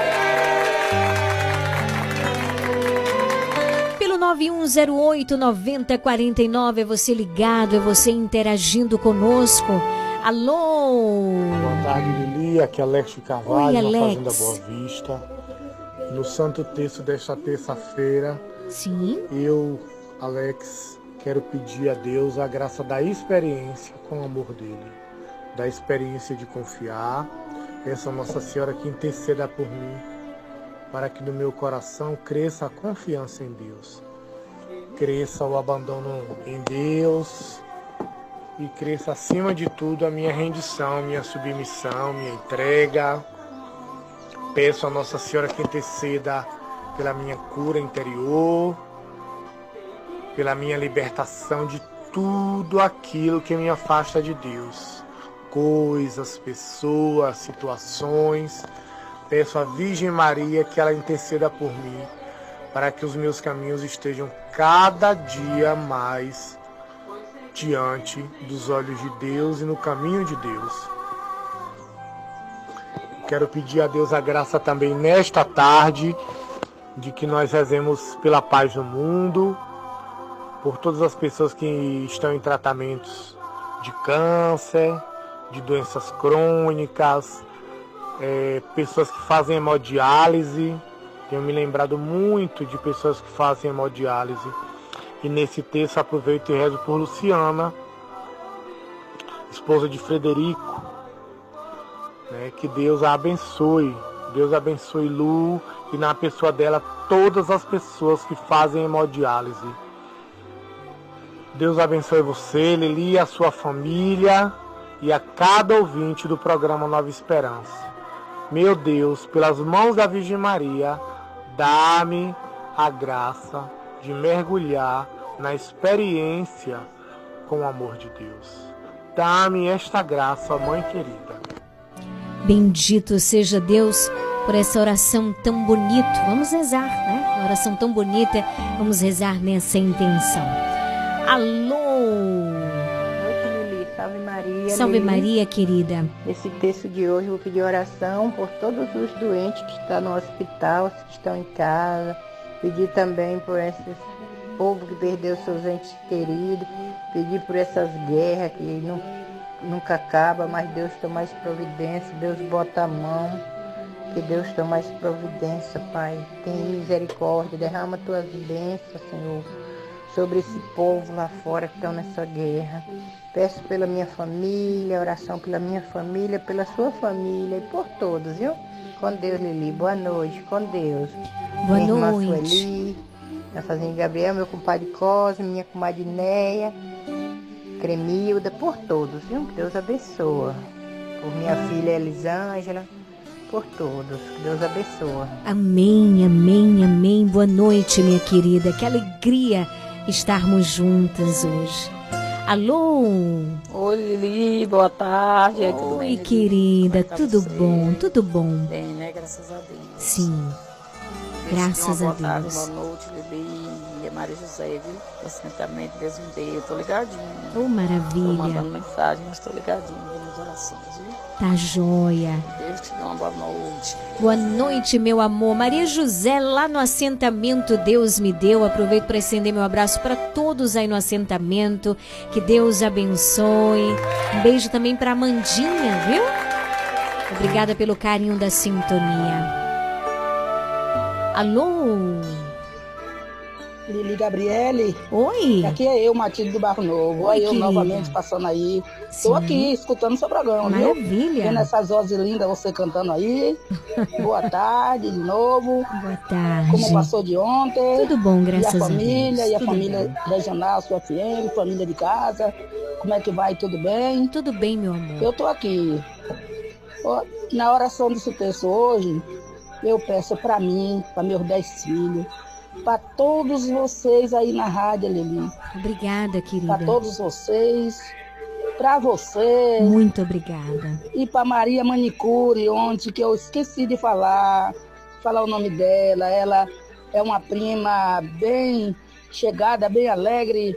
9108 9049 é você ligado, é você interagindo conosco. Alô! Boa tarde, Lili. Aqui é Alex Carvalho, Oi, Alex. na Fazenda Boa Vista. No Santo Terço desta terça-feira, Sim. eu, Alex, quero pedir a Deus a graça da experiência com o amor dele, da experiência de confiar. Essa Nossa Senhora que interceda por mim para que no meu coração cresça a confiança em Deus, cresça o abandono em Deus e cresça acima de tudo a minha rendição, minha submissão, minha entrega. Peço a Nossa Senhora que interceda pela minha cura interior, pela minha libertação de tudo aquilo que me afasta de Deus. Coisas, pessoas, situações. Peço à Virgem Maria que ela interceda por mim, para que os meus caminhos estejam cada dia mais diante dos olhos de Deus e no caminho de Deus. Quero pedir a Deus a graça também nesta tarde de que nós rezemos pela paz no mundo, por todas as pessoas que estão em tratamentos de câncer, de doenças crônicas, é, pessoas que fazem hemodiálise. Tenho me lembrado muito de pessoas que fazem hemodiálise. E nesse texto aproveito e rezo por Luciana, esposa de Frederico. Né, que Deus a abençoe. Deus abençoe Lu e na pessoa dela todas as pessoas que fazem hemodiálise. Deus abençoe você, Lili, a sua família e a cada ouvinte do programa Nova Esperança. Meu Deus, pelas mãos da Virgem Maria, dá-me a graça de mergulhar na experiência com o amor de Deus. Dá-me esta graça, Mãe querida. Bendito seja Deus por essa oração tão bonita. Vamos rezar, né? Uma oração tão bonita. Vamos rezar nessa intenção. Alô! Salve Maria. Salve. Maria, querida. Esse texto de hoje eu vou pedir oração por todos os doentes que estão no hospital, que estão em casa. Pedir também por esse povo que perdeu seus entes queridos. Pedir por essas guerras que não, nunca acaba, mas Deus toma mais providência, Deus bota a mão. Que Deus toma mais providência, Pai. Tem misericórdia, derrama tuas bênçãos, Senhor sobre esse povo lá fora que estão nessa guerra. Peço pela minha família, oração pela minha família, pela sua família e por todos, viu? Com Deus, Lili. Boa noite, com Deus. Boa minha irmã noite. Sueli, minha fazinha Gabriel, meu compadre Cosme, minha comadre Neia, Cremilda, por todos, viu? Que Deus abençoa. Por minha filha Elisângela, por todos. Que Deus abençoa. Amém, amém, amém. Boa noite, minha querida. Que alegria estarmos juntas hoje. Alô? Oi, Lili, boa tarde. Oi, bem, querida. É tá Tudo bom, tudo bom. Bem, né? Graças a Deus. Sim. Graças a Deus. boa noite, Lili e a Maria José, viu? Assentamento, Deus me dê. Eu tô ligadinho. Tô maravilha. mandando mensagem, mas tô ligadinho vendo as orações, viu? Tá joia. Deus te dê uma boa noite. Boa noite, meu amor. Maria José, lá no assentamento Deus me deu. Aproveito para estender meu abraço para todos aí no assentamento. Que Deus abençoe. Um beijo também para Amandinha, viu? Obrigada pelo carinho da sintonia. Alô? Lili Gabriele. Oi. Aqui é eu, Matilde do Barro Novo. Oi, Olha eu querida. novamente passando aí. Tô aqui escutando seu programa, viu? Maravilha. Vendo essas vozes lindas, você cantando aí. Boa tarde de novo. Boa tarde. Como passou de ontem. Tudo bom, graças E a a família, Deus. e a família regional, sua FM, família de casa. Como é que vai? Tudo bem? Tudo bem, meu amor. Eu tô aqui. Na oração desse texto hoje, eu peço para mim, para meus dez filhos, para todos vocês aí na rádio, Lili. Obrigada, querida. Para todos vocês, para você Muito obrigada. e para Maria Manicure, ontem que eu esqueci de falar, falar o nome dela. Ela é uma prima bem chegada, bem alegre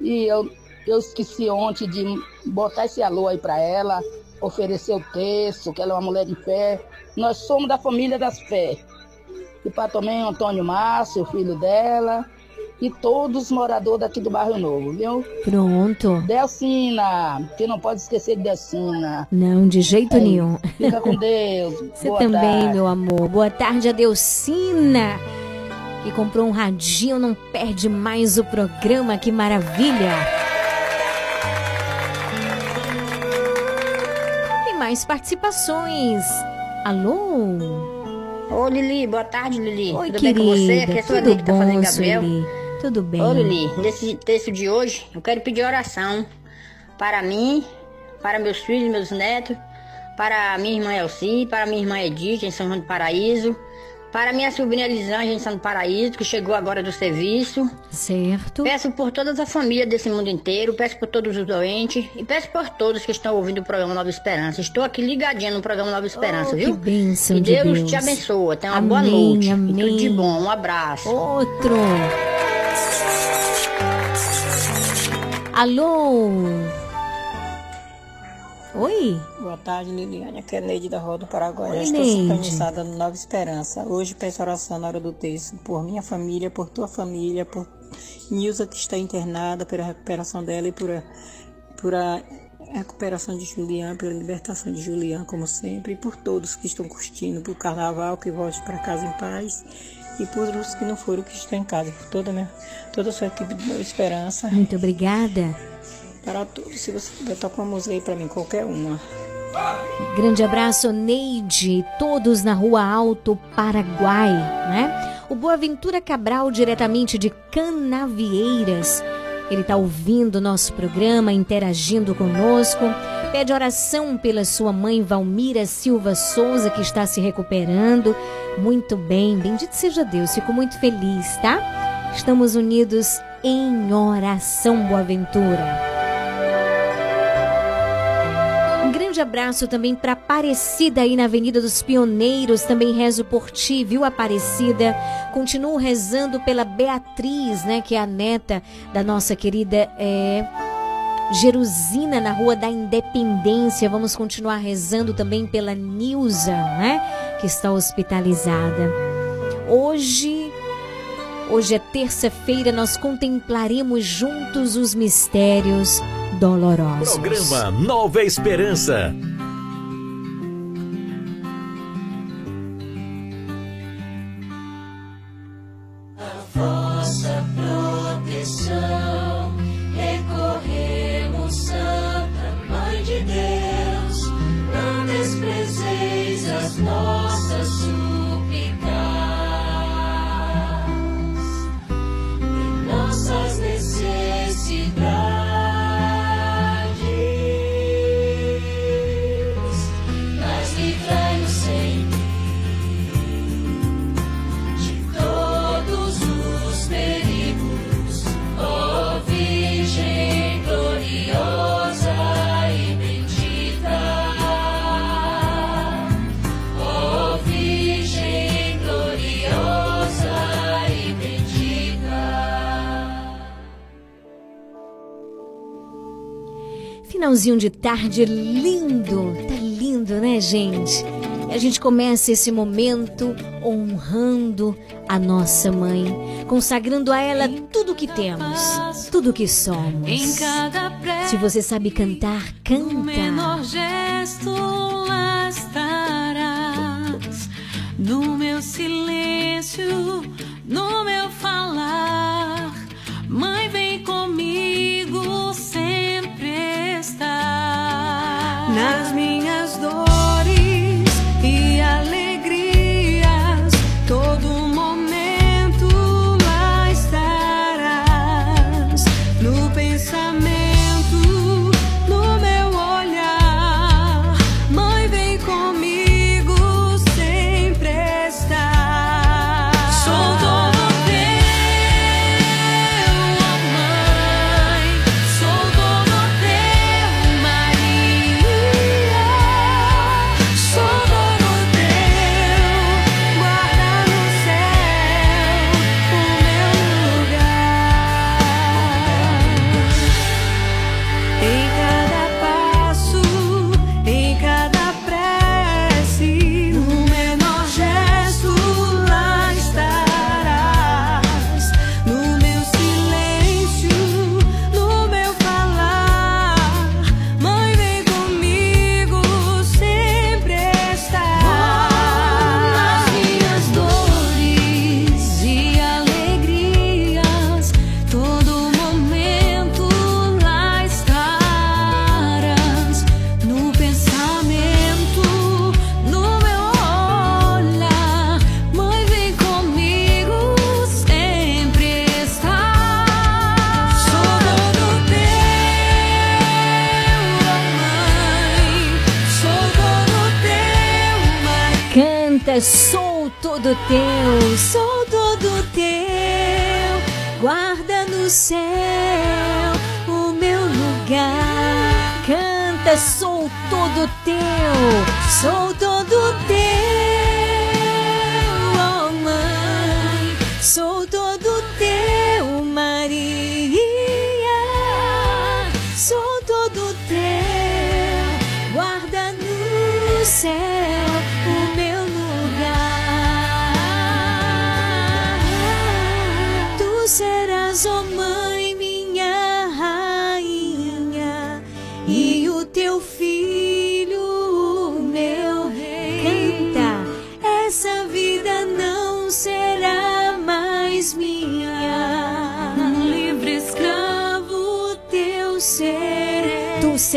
e eu, eu esqueci ontem de botar esse alô aí para ela, oferecer o texto, que ela é uma mulher de fé. Nós somos da família das fé. E para também Antônio Márcio, o filho dela, e todos os moradores daqui do Bairro Novo, viu? Pronto. Delcina, que não pode esquecer de Delcina. Não, de jeito Aí, nenhum. Fica com Deus. Você Boa também, tarde. meu amor. Boa tarde, Adelcina. Que comprou um radinho, não perde mais o programa. Que maravilha. Tem mais participações. Alô? Ô Lili, boa tarde, Lili. Oi, tudo querida. bem com você? Aqui é a sua Tudo Lili que tá falando bom, Gabriel. Sueli? Tudo bem. Ô Lili, nesse texto de hoje, eu quero pedir oração para mim, para meus filhos, meus netos, para minha irmã Elci, para minha irmã Edith, em São João do Paraíso, para minha sobrinha Lisângela, em São Paraíso, que chegou agora do serviço. Certo. Peço por todas as famílias desse mundo inteiro, peço por todos os doentes e peço por todos que estão ouvindo o programa Nova Esperança. Estou aqui ligadinha no programa Nova Esperança, Oh, viu? que bênção e de Deus, Deus. te abençoa. Tenha uma Amém, boa noite. amém. E tudo de bom. Um abraço. Outro. Alô? Oi? Boa tarde, Liliane. Aqui é Neide da Roda do Paraguai. Oi, estou sintonizada no Nova Esperança. Hoje peço oração na hora do texto por minha família, por tua família, por Nilza que está internada, pela recuperação dela e por a, por a recuperação de Julian, pela libertação de Julian, como sempre, e por todos que estão curtindo, por carnaval, que volte para casa em paz. E por os que não foram, que estão em casa, por toda, a minha, toda a sua equipe de Nova Esperança. Muito obrigada. Para todos, se você puder tocar uma música aí para mim, qualquer uma. Grande abraço, Neide, todos na Rua Alto, Paraguai, né? O Boaventura Cabral, diretamente de Canavieiras. Ele está ouvindo o nosso programa, interagindo conosco. Pede oração pela sua mãe Valmira Silva Souza, que está se recuperando. Muito bem, bendito seja Deus, fico muito feliz, tá? Estamos unidos em oração, Boaventura. Grande abraço também para Aparecida aí na Avenida dos Pioneiros. Também rezo por ti, viu, Aparecida? Continuo rezando pela Beatriz, né, que é a neta da nossa querida é, Jerusina na Rua da Independência. Vamos continuar rezando também pela Nilza, né, que está hospitalizada. Hoje Hoje é terça-feira, nós contemplaremos juntos os mistérios dolorosos. Programa Nova Esperança. vossa proteção. Finalzinho de tarde lindo, tá lindo, né, gente? E a gente começa esse momento honrando a nossa mãe, consagrando a ela tudo que temos, tudo que somos. Se você sabe cantar, canta. No meu silêncio, Canta, sou todo teu, sou todo teu. Guarda no céu o meu lugar. Canta, sou todo teu, sou todo teu.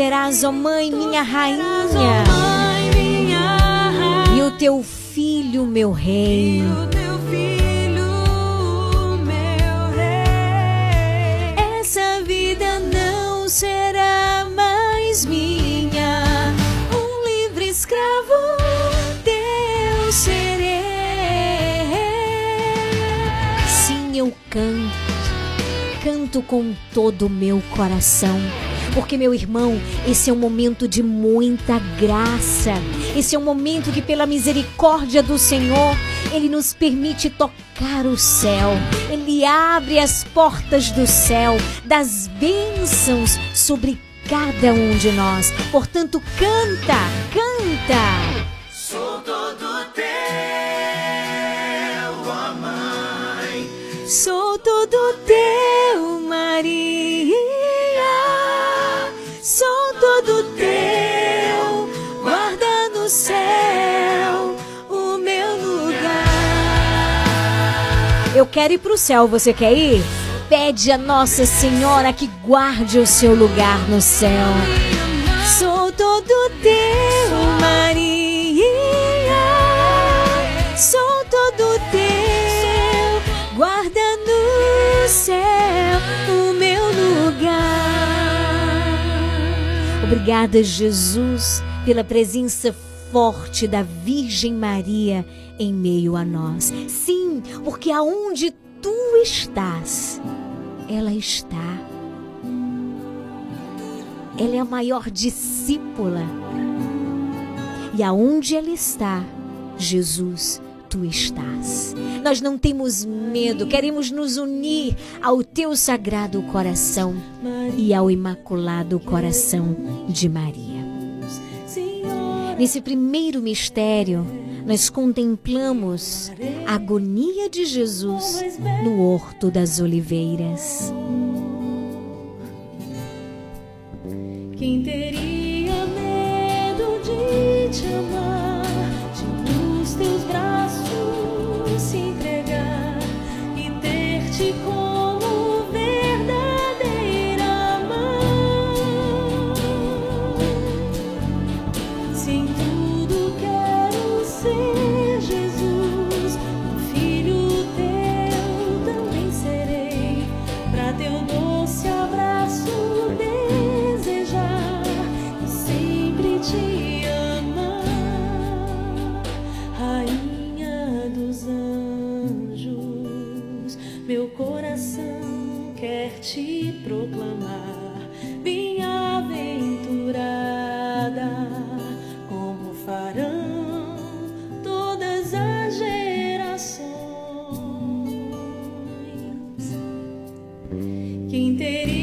Serás, ó mãe, minha rainha. E o teu filho, meu rei. Essa vida não será mais minha. Um livre escravo teu serei. Sim, eu canto, canto com todo o meu coração. Porque, meu irmão, esse é um momento de muita graça. Esse é um momento que, pela misericórdia do Senhor, Ele nos permite tocar o céu. Ele abre as portas do céu, das bênçãos sobre cada um de nós. Portanto, canta, canta. Sou todo teu, ó mãe. Sou todo teu, quero ir pro céu, você quer ir? Pede a Nossa Senhora que guarde o seu lugar no céu. Sou todo teu, Maria. Sou todo teu, guarda no céu o meu lugar. Obrigada, Jesus, pela presença forte da Virgem Maria em meio a nós. Sim, porque aonde tu estás, ela está. Ela é a maior discípula. E aonde ela está, Jesus, tu estás. Nós não temos medo, queremos nos unir ao teu sagrado coração e ao imaculado coração de Maria. Nesse primeiro mistério, nós contemplamos a agonia de Jesus no Horto das Oliveiras. Quem teria medo de te amar, de nos teus braços se entregar e ter-te como proclamar, bem-aventurada, como farão todas as gerações. Quem teria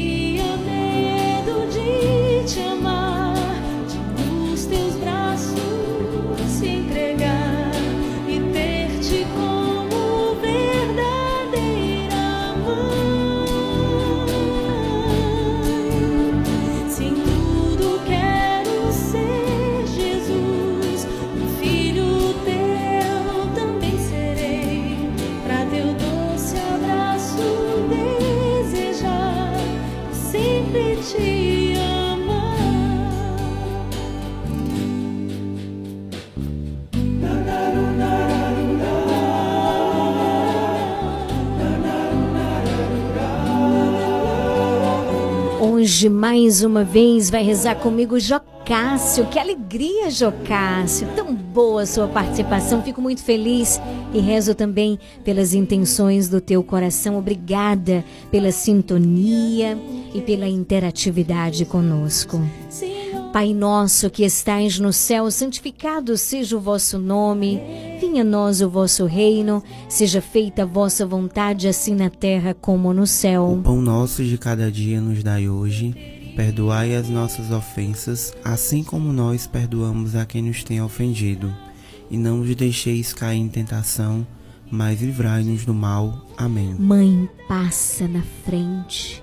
Hoje, mais uma vez, vai rezar comigo, Jocássio. Que alegria, Jocássio. Tão boa a sua participação. Fico muito feliz e rezo também pelas intenções do teu coração. Obrigada pela sintonia e pela interatividade conosco. Pai nosso que estais no céu, santificado seja o vosso nome. Venha a nós o vosso reino. Seja feita a vossa vontade, assim na terra como no céu. O pão nosso de cada dia nos dai hoje. Perdoai as nossas ofensas, assim como nós perdoamos a quem nos tem ofendido. E não nos deixeis cair em tentação, mas livrai-nos do mal. Amém. Mãe, passa na frente.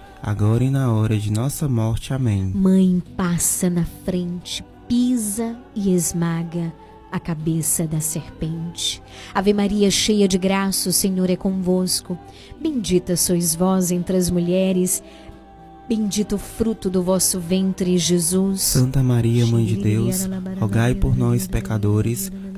agora e na hora de nossa morte. Amém. Mãe, passa na frente, pisa e esmaga a cabeça da serpente. Ave Maria, cheia de graça, o Senhor é convosco. Bendita sois vós entre as mulheres. Bendito o fruto do vosso ventre, Jesus. Santa Maria, Mãe de Deus, rogai por nós, pecadores,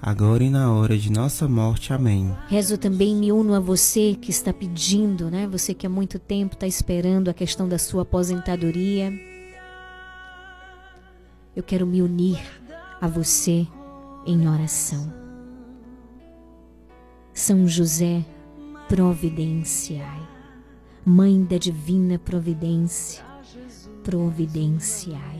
agora e na hora de nossa morte. Amém. Rezo também, me uno a você que está pedindo, né? Você que há muito tempo está esperando a questão da sua aposentadoria. Eu quero me unir a você em oração. São José, providenciai. Mãe da divina providência, providenciai.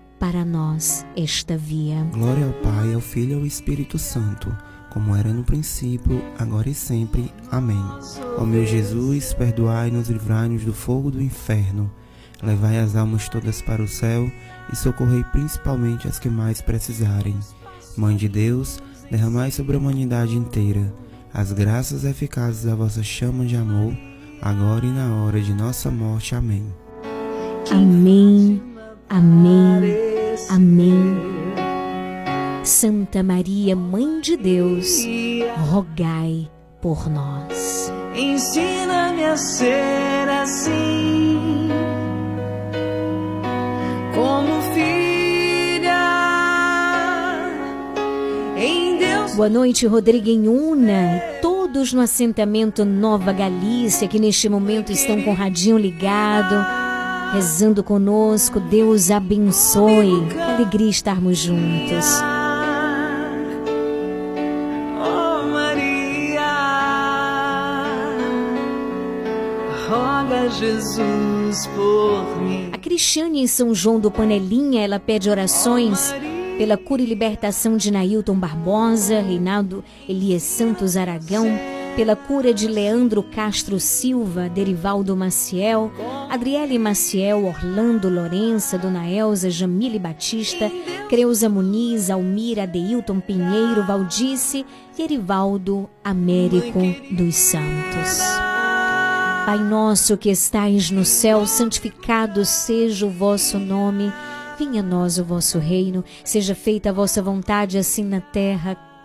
para nós esta via. Glória ao Pai, ao Filho e ao Espírito Santo, como era no princípio, agora e sempre. Amém. Ó meu Jesus, perdoai-nos, livrai-nos do fogo do inferno. Levai as almas todas para o céu e socorrei principalmente as que mais precisarem. Mãe de Deus, derramai sobre a humanidade inteira as graças eficazes da vossa chama de amor, agora e na hora de nossa morte. Amém. Amém, amém, amém. Santa Maria, Mãe de Deus, rogai por nós. Ensina-me a ser assim, como filha em Deus. Boa noite, Rodrigo Una e todos no assentamento Nova Galícia que neste momento estão com o radinho ligado, rezando conosco. Deus abençoe. Que alegria estarmos juntos. Oh Maria, roga Jesus por mim. A Cristiane em São João do Panelinha, ela pede orações pela cura e libertação de Nailton Barbosa, Reinaldo Elias Santos Aragão, pela cura de Leandro Castro Silva, Derivaldo Maciel, Adriele Maciel, Orlando Lourença, Dona Elza, Jamile Batista, Creuza Muniz, Almira Deilton Pinheiro, Valdice e Erivaldo Américo dos Santos. Pai nosso que estais no céu, santificado seja o vosso nome. Venha a nós o vosso reino, seja feita a vossa vontade, assim na terra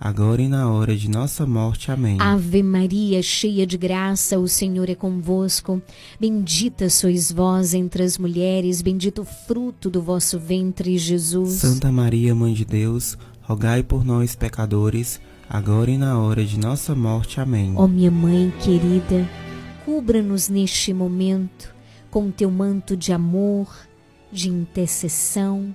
agora e na hora de nossa morte. Amém. Ave Maria, cheia de graça, o Senhor é convosco. Bendita sois vós entre as mulheres, bendito o fruto do vosso ventre, Jesus. Santa Maria, Mãe de Deus, rogai por nós, pecadores, agora e na hora de nossa morte. Amém. Ó minha mãe querida, cubra-nos neste momento com teu manto de amor, de intercessão,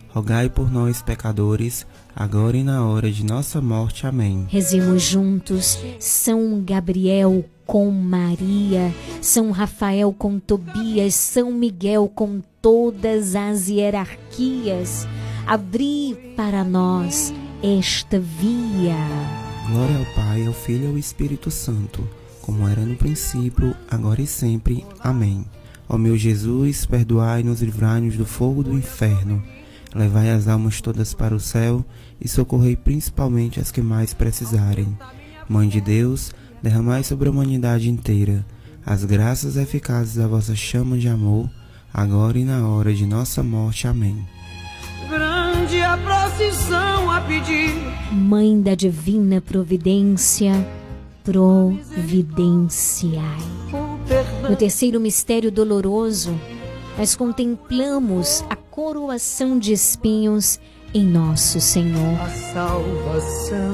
por nós, pecadores, agora e na hora de nossa morte. Amém. Rezemos juntos, São Gabriel com Maria, São Rafael com Tobias, São Miguel com todas as hierarquias. Abri para nós esta via. Glória ao Pai, ao Filho e ao Espírito Santo, como era no princípio, agora e sempre. Amém. Ó meu Jesus, perdoai-nos e livrai-nos do fogo do inferno. Levai as almas todas para o céu e socorrei principalmente as que mais precisarem. Mãe de Deus, derramai sobre a humanidade inteira as graças eficazes da vossa chama de amor, agora e na hora de nossa morte. Amém. Grande a procissão a pedir. Mãe da divina providência, providenciai. No terceiro mistério doloroso, nós contemplamos a coroação de espinhos em nosso Senhor. A salvação.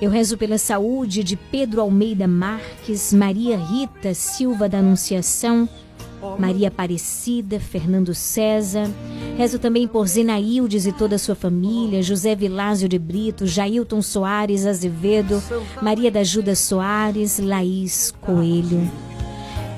Eu rezo pela saúde de Pedro Almeida Marques, Maria Rita Silva da Anunciação, Maria Aparecida, Fernando César. Rezo também por Zenaildes e toda a sua família, José Vilásio de Brito, Jailton Soares Azevedo, Maria da Ajuda Soares, Laís Coelho.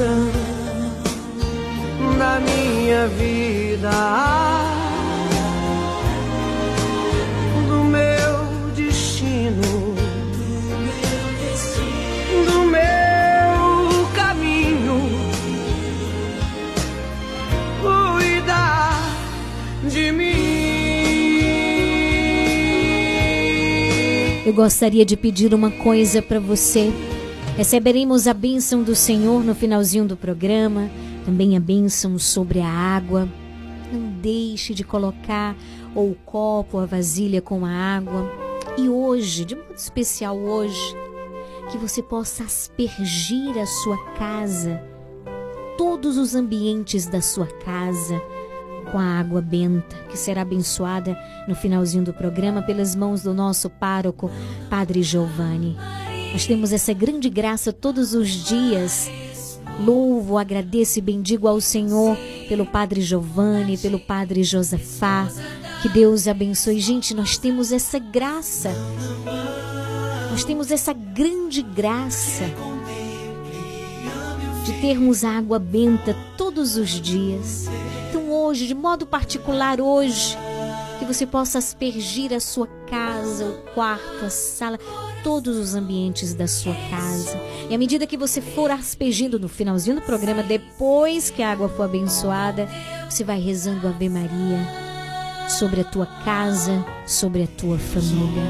coração, da minha vida, do meu destino, do meu caminho, cuida de mim. Eu gostaria de pedir uma coisa para você. Receberemos a bênção do Senhor no finalzinho do programa, também a bênção sobre a água. Não deixe de colocar ou o copo, a vasilha com a água. E hoje, de modo especial hoje, que você possa aspergir a sua casa, todos os ambientes da sua casa, com a água benta, que será abençoada no finalzinho do programa pelas mãos do nosso pároco, Padre Giovanni. Nós temos essa grande graça todos os dias. Louvo, agradeço e bendigo ao Senhor pelo Padre Giovanni, pelo Padre Josafá. Que Deus abençoe. Gente, nós temos essa graça. Nós temos essa grande graça de termos água benta todos os dias. Então hoje, de modo particular hoje, que você possa aspergir a sua casa, o quarto, a sala, todos os ambientes da sua casa. E à medida que você for aspergindo no finalzinho do programa, depois que a água for abençoada, você vai rezando Ave Maria sobre a tua casa, sobre a tua família.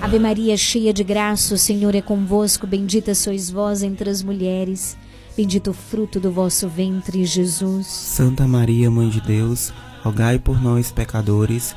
Ave Maria, cheia de graça, o Senhor é convosco, bendita sois vós entre as mulheres. Bendito o fruto do vosso ventre, Jesus. Santa Maria, Mãe de Deus, rogai por nós, pecadores,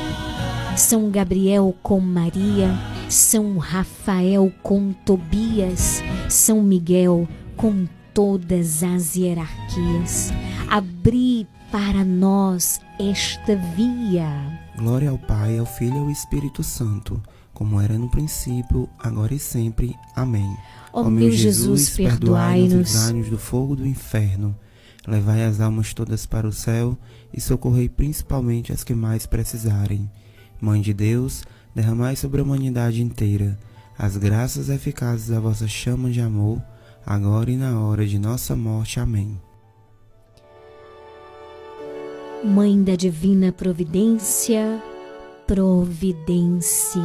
São Gabriel com Maria, São Rafael com Tobias, São Miguel com todas as hierarquias. Abri para nós esta via. Glória ao Pai, ao Filho e ao Espírito Santo, como era no princípio, agora e sempre. Amém. Ó meu Jesus, perdoai-nos. livrai-nos do fogo do inferno. Levai as almas todas para o céu e socorrei principalmente as que mais precisarem. Mãe de Deus, derramai sobre a humanidade inteira as graças eficazes da vossa chama de amor, agora e na hora de nossa morte. Amém. Mãe da divina providência, providenciai.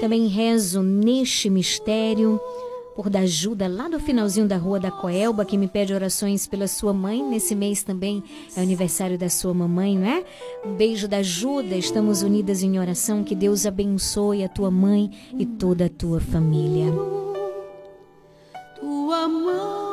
Também rezo neste mistério por da ajuda lá do finalzinho da rua da Coelba, que me pede orações pela sua mãe. Nesse mês também é aniversário da sua mamãe, não é? Um beijo da ajuda, estamos unidas em oração. Que Deus abençoe a tua mãe e toda a tua família. Tua mão.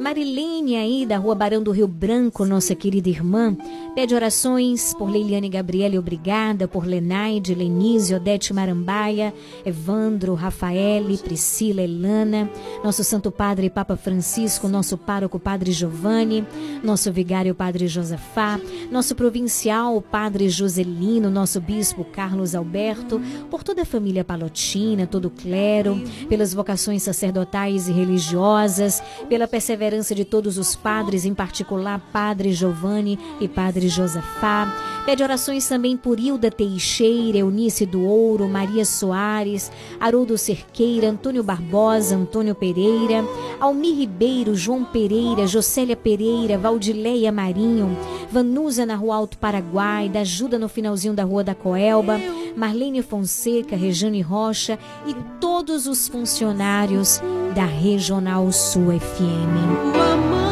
Marilene aí da Rua Barão do Rio Branco, nossa querida irmã, pede orações por Leiliane Gabriele, obrigada, por Lenaide, Lenise, Odete Marambaia, Evandro, Rafaele, Priscila, Elana, nosso Santo Padre Papa Francisco, nosso pároco Padre Giovanni, nosso vigário Padre Josafá, nosso provincial Padre Joselino, nosso bispo Carlos Alberto, por toda a família palotina, todo o clero, pelas vocações sacerdotais e religiosas, pela perseverança de todos os padres, em particular Padre Giovanni e Padre Josafá. Pede orações também por Hilda Teixeira, Eunice do Ouro, Maria Soares, Haroldo Cerqueira, Antônio Barbosa, Antônio Pereira, Almir Ribeiro, João Pereira, Jocélia Pereira, Valdileia Marinho, Vanusa na Rua Alto Paraguai, da Ajuda no finalzinho da Rua da Coelba, Marlene Fonseca, Rejane Rocha e todos os funcionários da Regional Sul FM.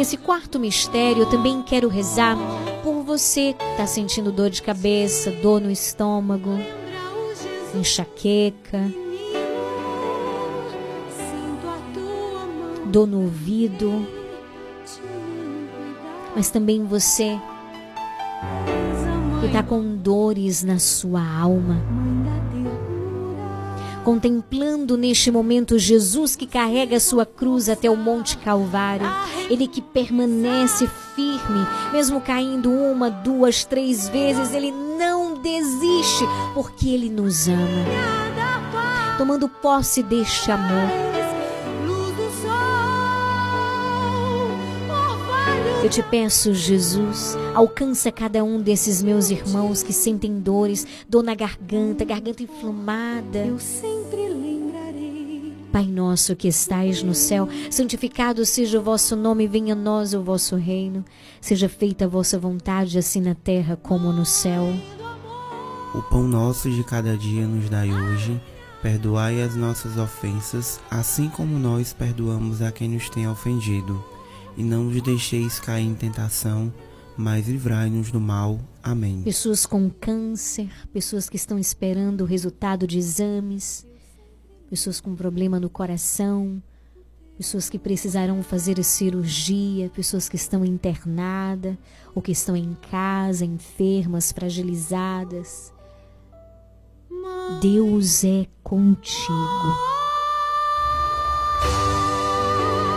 Nesse quarto mistério, eu também quero rezar por você que está sentindo dor de cabeça, dor no estômago, enxaqueca, dor no ouvido, mas também você que está com dores na sua alma. Contemplando neste momento Jesus que carrega a sua cruz até o Monte Calvário, ele que permanece firme, mesmo caindo uma, duas, três vezes, ele não desiste, porque ele nos ama. Tomando posse deste amor, Eu te peço, Jesus, alcança cada um desses meus irmãos que sentem dores, dor na garganta, garganta inflamada. Eu sempre lembrarei. Pai nosso que estais no céu, santificado seja o vosso nome, venha a nós o vosso reino. Seja feita a vossa vontade, assim na terra como no céu. O pão nosso de cada dia nos dai hoje. Perdoai as nossas ofensas, assim como nós perdoamos a quem nos tem ofendido e não nos deixeis cair em tentação, mas livrai-nos do mal. Amém. Pessoas com câncer, pessoas que estão esperando o resultado de exames, pessoas com problema no coração, pessoas que precisarão fazer cirurgia, pessoas que estão internadas ou que estão em casa, enfermas, fragilizadas. Deus é contigo.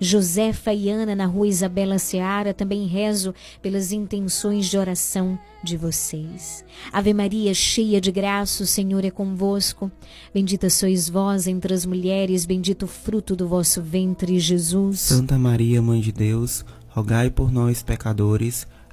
Josefa e Ana na rua Isabela Seara, também rezo pelas intenções de oração de vocês. Ave Maria, cheia de graça, o Senhor é convosco. Bendita sois vós entre as mulheres, bendito o fruto do vosso ventre, Jesus. Santa Maria, Mãe de Deus, rogai por nós, pecadores,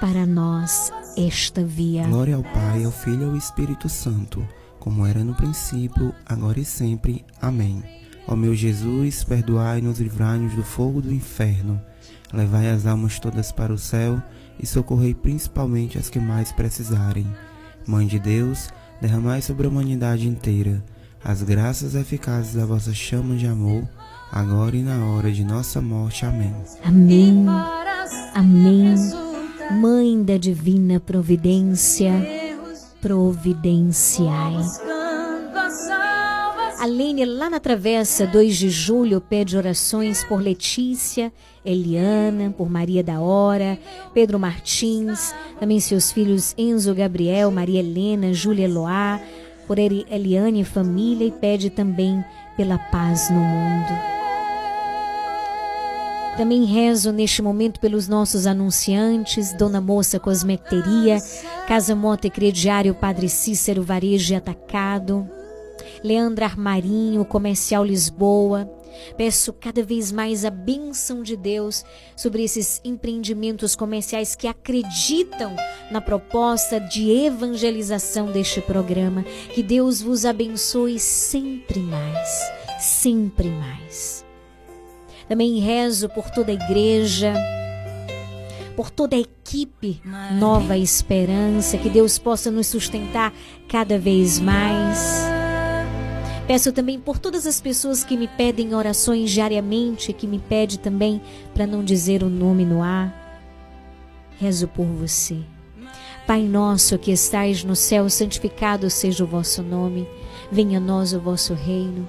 para nós esta via. Glória ao Pai, ao Filho e ao Espírito Santo, como era no princípio, agora e sempre. Amém. Ó meu Jesus, perdoai-nos, livrai-nos do fogo do inferno, levai as almas todas para o céu e socorrei principalmente as que mais precisarem. Mãe de Deus, derramai sobre a humanidade inteira as graças eficazes da vossa chama de amor, agora e na hora de nossa morte. Amém. Amém. Amém. Mãe da divina providência, providenciai. A Lene, lá na Travessa, 2 de julho, pede orações por Letícia, Eliana, por Maria da Hora, Pedro Martins, também seus filhos Enzo Gabriel, Maria Helena, Júlia Eloá, por Eliane e família e pede também pela paz no mundo. Também rezo neste momento pelos nossos anunciantes, Dona Moça Cosmeteria, Casa Mota e Crediário Padre Cícero Varejo e Atacado, Leandra Armarinho, Comercial Lisboa. Peço cada vez mais a bênção de Deus sobre esses empreendimentos comerciais que acreditam na proposta de evangelização deste programa. Que Deus vos abençoe sempre mais, sempre mais. Também rezo por toda a igreja, por toda a equipe Nova Esperança, que Deus possa nos sustentar cada vez mais. Peço também por todas as pessoas que me pedem orações diariamente, que me pede também para não dizer o nome no ar. Rezo por você. Pai nosso que estais no céu, santificado seja o vosso nome. Venha a nós o vosso reino.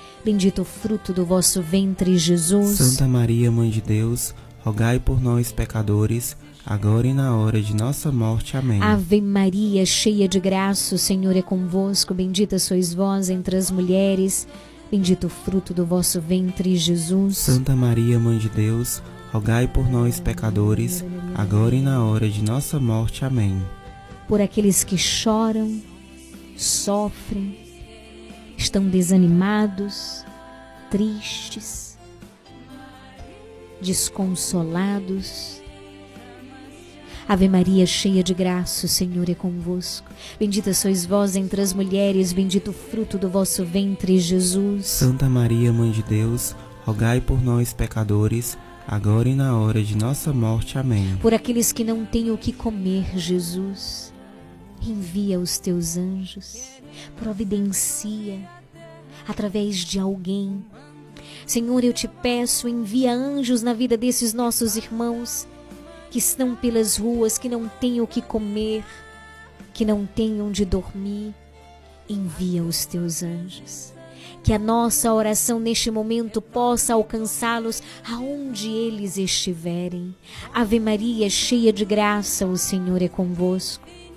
bendito o fruto do vosso ventre, Jesus. Santa Maria, Mãe de Deus, rogai por nós, pecadores, agora e na hora de nossa morte. Amém. Ave Maria, cheia de graça, o Senhor é convosco, bendita sois vós entre as mulheres, bendito o fruto do vosso ventre, Jesus. Santa Maria, Mãe de Deus, rogai por nós, pecadores, agora e na hora de nossa morte. Amém. Por aqueles que choram, sofrem, estão desanimados, tristes, desconsolados. Ave Maria, cheia de graça, o Senhor é convosco. Bendita sois vós entre as mulheres, bendito o fruto do vosso ventre, Jesus. Santa Maria, Mãe de Deus, rogai por nós, pecadores, agora e na hora de nossa morte. Amém. Por aqueles que não têm o que comer, Jesus, envia os teus anjos, providencia através de alguém. Senhor, eu te peço, envia anjos na vida desses nossos irmãos que estão pelas ruas, que não têm o que comer, que não têm onde dormir. Envia os teus anjos. Que a nossa oração neste momento possa alcançá-los aonde eles estiverem. Ave Maria, cheia de graça, o Senhor é convosco.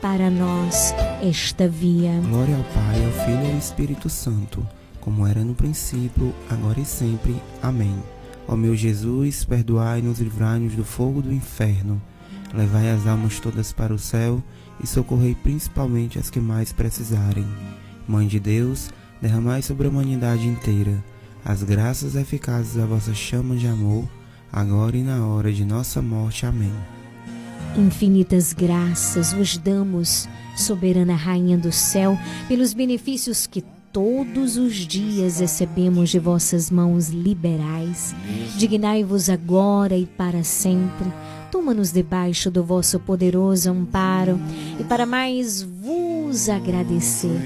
para nós esta via. Glória ao Pai, ao Filho e ao Espírito Santo, como era no princípio, agora e sempre. Amém. Ó meu Jesus, perdoai-nos e livrai-nos do fogo do inferno. Levai as almas todas para o céu e socorrei principalmente as que mais precisarem. Mãe de Deus, derramai sobre a humanidade inteira as graças eficazes da vossa chama de amor, agora e na hora de nossa morte. Amém. Infinitas graças vos damos, soberana Rainha do céu, pelos benefícios que todos os dias recebemos de vossas mãos liberais. Dignai-vos agora e para sempre. Toma-nos debaixo do vosso poderoso amparo e para mais vos agradecer.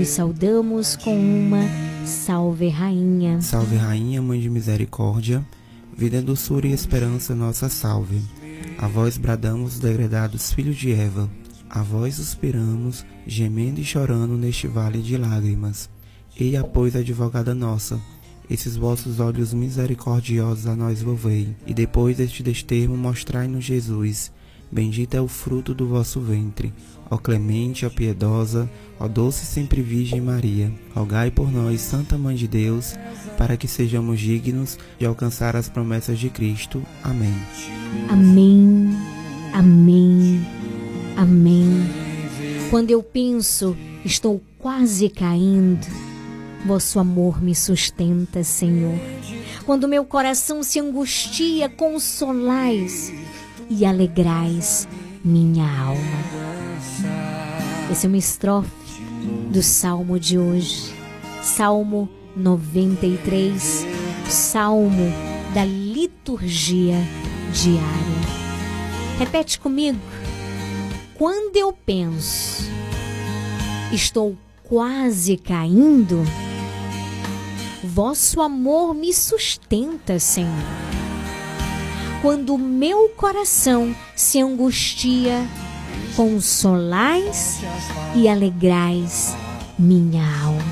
E saudamos com uma Salve Rainha. Salve Rainha, Mãe de Misericórdia, vida, doçura e esperança, nossa salve. A vós bradamos os degredados filhos de Eva, a vós suspiramos, gemendo e chorando neste vale de lágrimas. Eia, pois, advogada nossa, esses vossos olhos misericordiosos a nós volvei, e depois deste desterro mostrai-nos Jesus. Bendito é o fruto do vosso ventre. Ó clemente, ó piedosa, ó doce sempre Virgem Maria, rogai por nós, Santa Mãe de Deus, para que sejamos dignos de alcançar as promessas de Cristo. Amém. Amém, amém, amém. Quando eu penso, estou quase caindo, vosso amor me sustenta, Senhor. Quando meu coração se angustia, consolais e alegrais minha alma. Essa é uma estrofe do salmo de hoje, Salmo 93, salmo da liturgia diária. Repete comigo. Quando eu penso, estou quase caindo, Vosso amor me sustenta, Senhor. Quando meu coração se angustia, consolais e alegrais minha alma.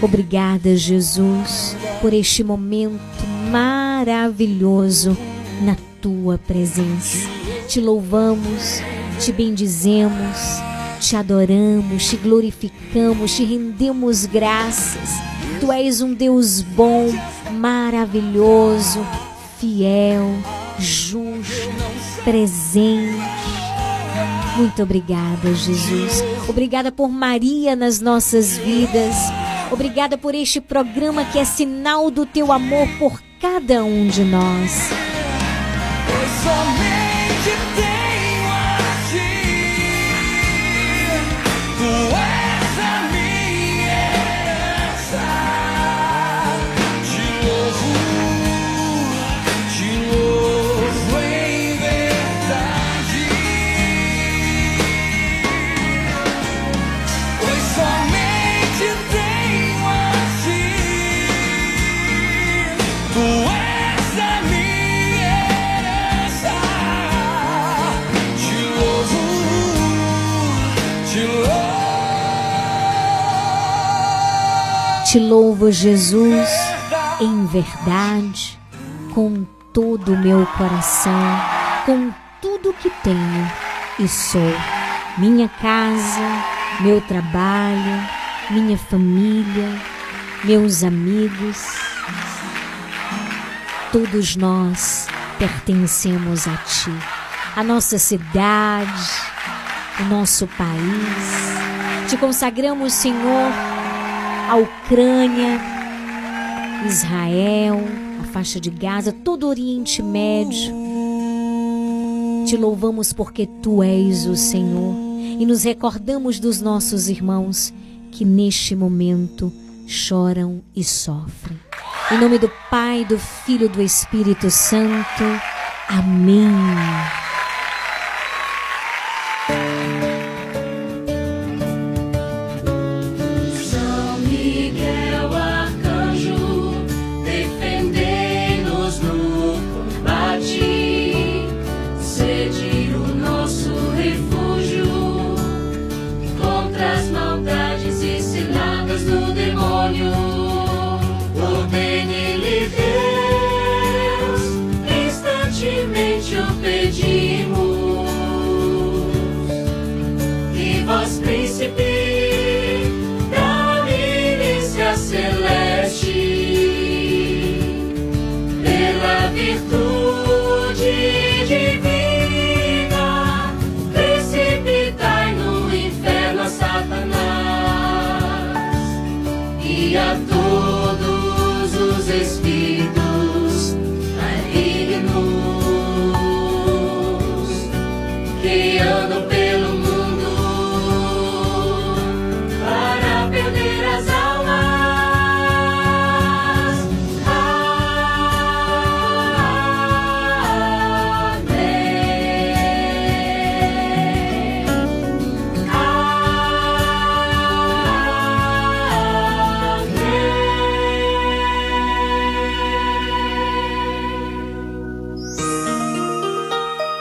Obrigada, Jesus, por este momento maravilhoso na tua presença. Te louvamos, te bendizemos, te adoramos, te glorificamos, te rendemos graças. Tu és um Deus bom, maravilhoso, fiel, justo, presente. Muito obrigada, Jesus. Obrigada por Maria nas nossas vidas. Obrigada por este programa que é sinal do teu amor por cada um de nós. Te louvo, Jesus, em verdade, com todo o meu coração, com tudo que tenho e sou. Minha casa, meu trabalho, minha família, meus amigos. Todos nós pertencemos a Ti, a nossa cidade, o nosso país. Te consagramos, Senhor, a Ucrânia, Israel, a faixa de Gaza, todo o Oriente Médio. Te louvamos porque Tu és o Senhor e nos recordamos dos nossos irmãos que neste momento choram e sofrem. Em nome do Pai, do Filho e do Espírito Santo. Amém.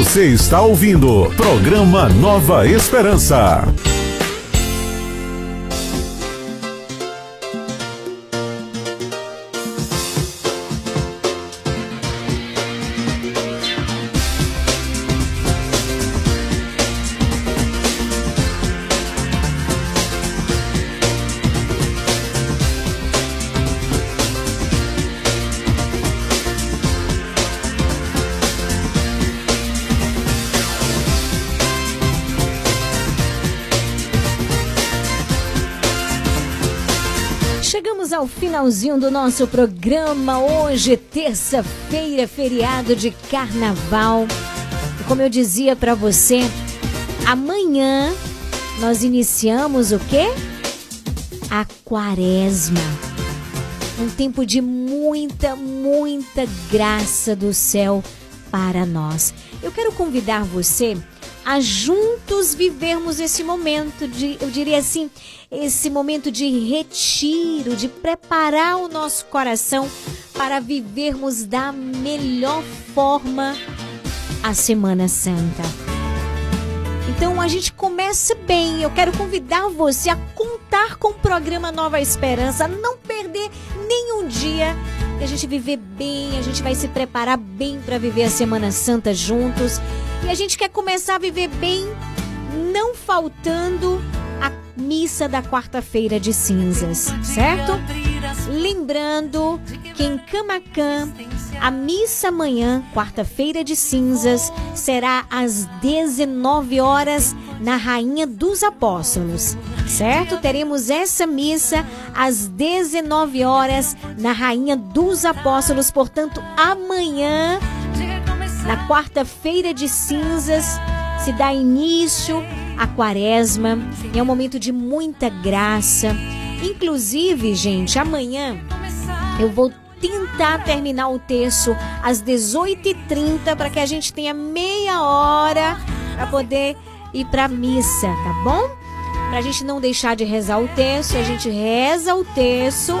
Você está ouvindo programa Nova Esperança. Finalzinho do nosso programa. Hoje, terça-feira, feriado de carnaval. E como eu dizia para você, amanhã nós iniciamos o quê? A quaresma. Um tempo de muita, muita graça do céu para nós. Eu quero convidar você a juntos vivermos esse momento de, eu diria assim, esse momento de retiro, de preparar o nosso coração para vivermos da melhor forma a Semana Santa. Então a gente começa bem. Eu quero convidar você a contar com o programa Nova Esperança, não perder nenhum dia. A gente viver bem, a gente vai se preparar bem para viver a Semana Santa juntos. E a gente quer começar a viver bem, não faltando a missa da quarta-feira de cinzas, certo? Lembrando que em Camacan, a missa amanhã, quarta-feira de cinzas, será às 19 horas na Rainha dos Apóstolos, certo? Teremos essa missa às 19 horas na Rainha dos Apóstolos, portanto, amanhã, na quarta-feira de cinzas, se dá início à quaresma. É um momento de muita graça. Inclusive, gente, amanhã eu vou tentar terminar o texto às 18h30 para que a gente tenha meia hora para poder ir para missa, tá bom? Para a gente não deixar de rezar o texto, a gente reza o texto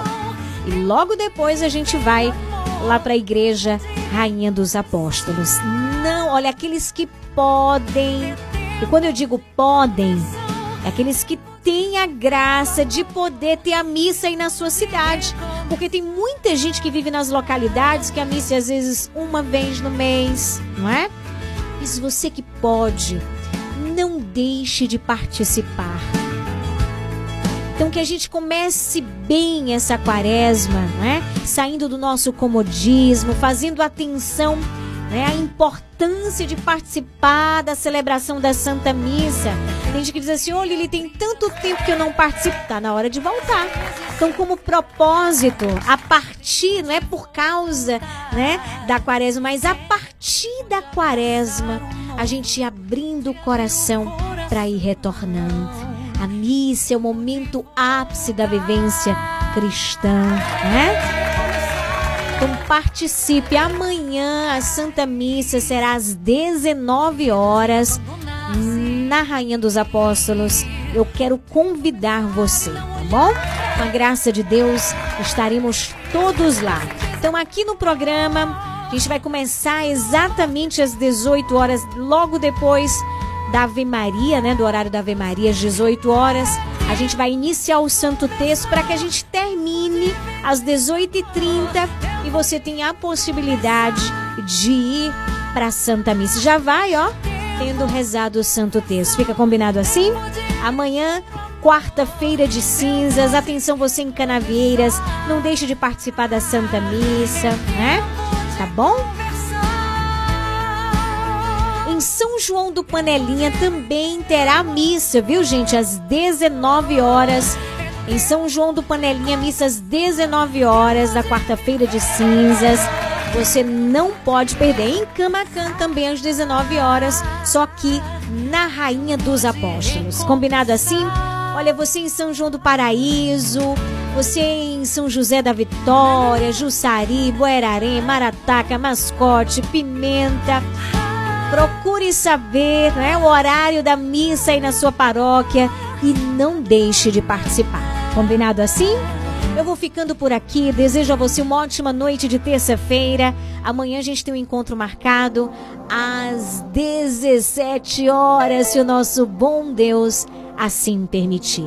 e logo depois a gente vai lá para a igreja Rainha dos Apóstolos. Não, olha, aqueles que podem, e quando eu digo podem, é aqueles que têm a graça de poder ter a missa aí na sua cidade. Porque tem muita gente que vive nas localidades que a missa às vezes uma vez no mês, não é? Mas você que pode, não deixe de participar. Então que a gente comece bem essa quaresma, né? Saindo do nosso comodismo, fazendo atenção né, a importância de participar da celebração da Santa Missa. Tem gente que diz assim: ô Lili, tem tanto tempo que eu não participo. Tá na hora de voltar. Então, como propósito, a partir, não é por causa né, da quaresma, mas a partir da quaresma, a gente abrindo o coração para ir retornando. A missa é o momento ápice da vivência cristã, né? Então participe. Amanhã a Santa Missa será às 19 horas na Rainha dos Apóstolos. Eu quero convidar você, tá bom? Com a graça de Deus, estaremos todos lá. Então aqui no programa, a gente vai começar exatamente às 18 horas, logo depois da Ave Maria, né, do horário da Ave Maria, às 18 horas. A gente vai iniciar o Santo Texto para que a gente termine às 18h30 e você tenha a possibilidade de ir para Santa Missa. Já vai, ó, tendo rezado o Santo Texto. Fica combinado assim? Amanhã, quarta-feira de cinzas. Atenção você em Canavieiras, não deixe de participar da Santa Missa, né? Tá bom? João do Panelinha também terá missa, viu, gente? Às 19 horas. Em São João do Panelinha, missa às 19 horas da quarta-feira de cinzas. Você não pode perder. Em Camacan também às 19 horas, só que na Rainha dos Apóstolos. Combinado assim? Olha, você em São João do Paraíso, você em São José da Vitória, Jussari, Boerarém, Marataca, Mascote, Pimenta. Procure saber né, o horário da missa aí na sua paróquia e não deixe de participar. Combinado assim? Eu vou ficando por aqui. Desejo a você uma ótima noite de terça-feira. Amanhã a gente tem um encontro marcado às 17 horas, se o nosso bom Deus assim permitir.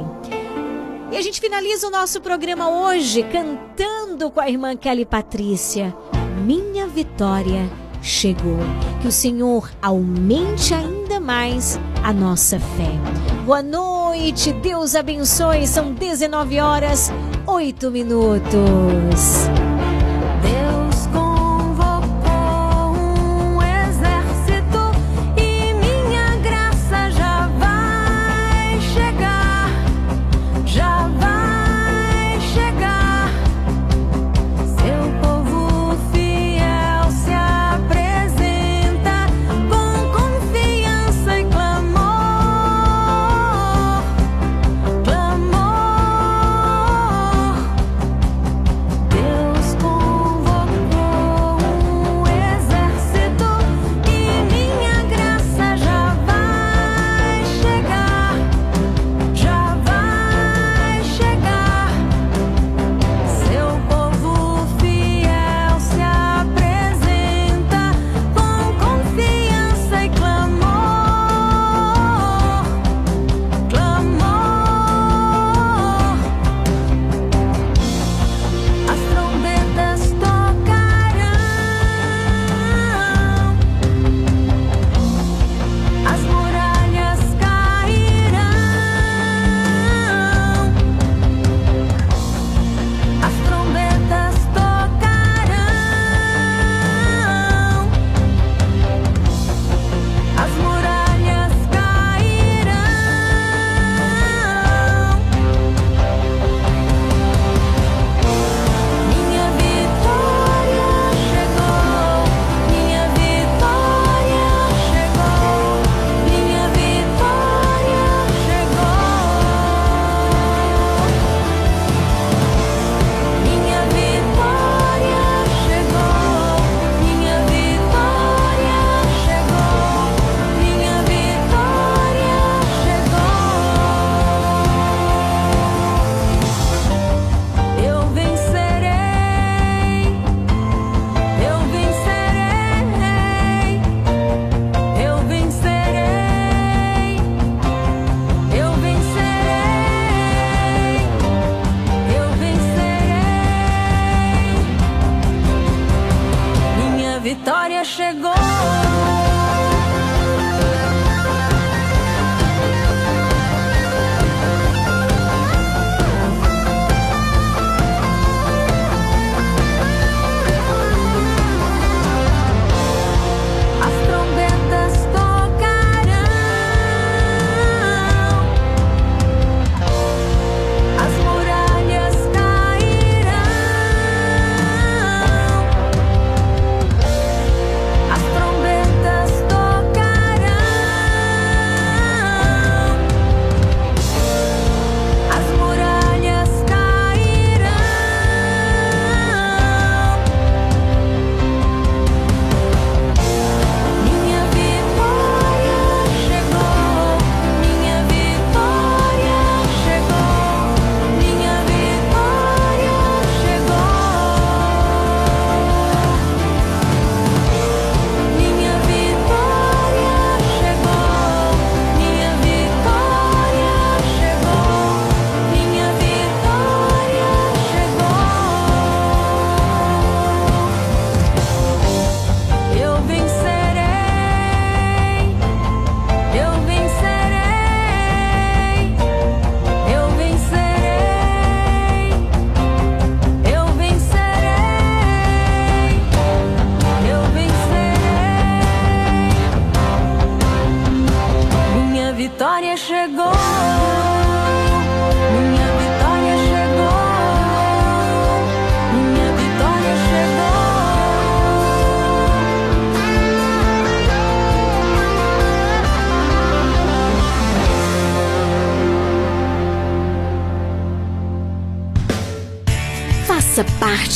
E a gente finaliza o nosso programa hoje cantando com a irmã Kelly Patrícia. Minha vitória chegou. Que o Senhor aumente ainda mais a nossa fé. Boa noite, Deus abençoe. São 19 horas, 8 minutos.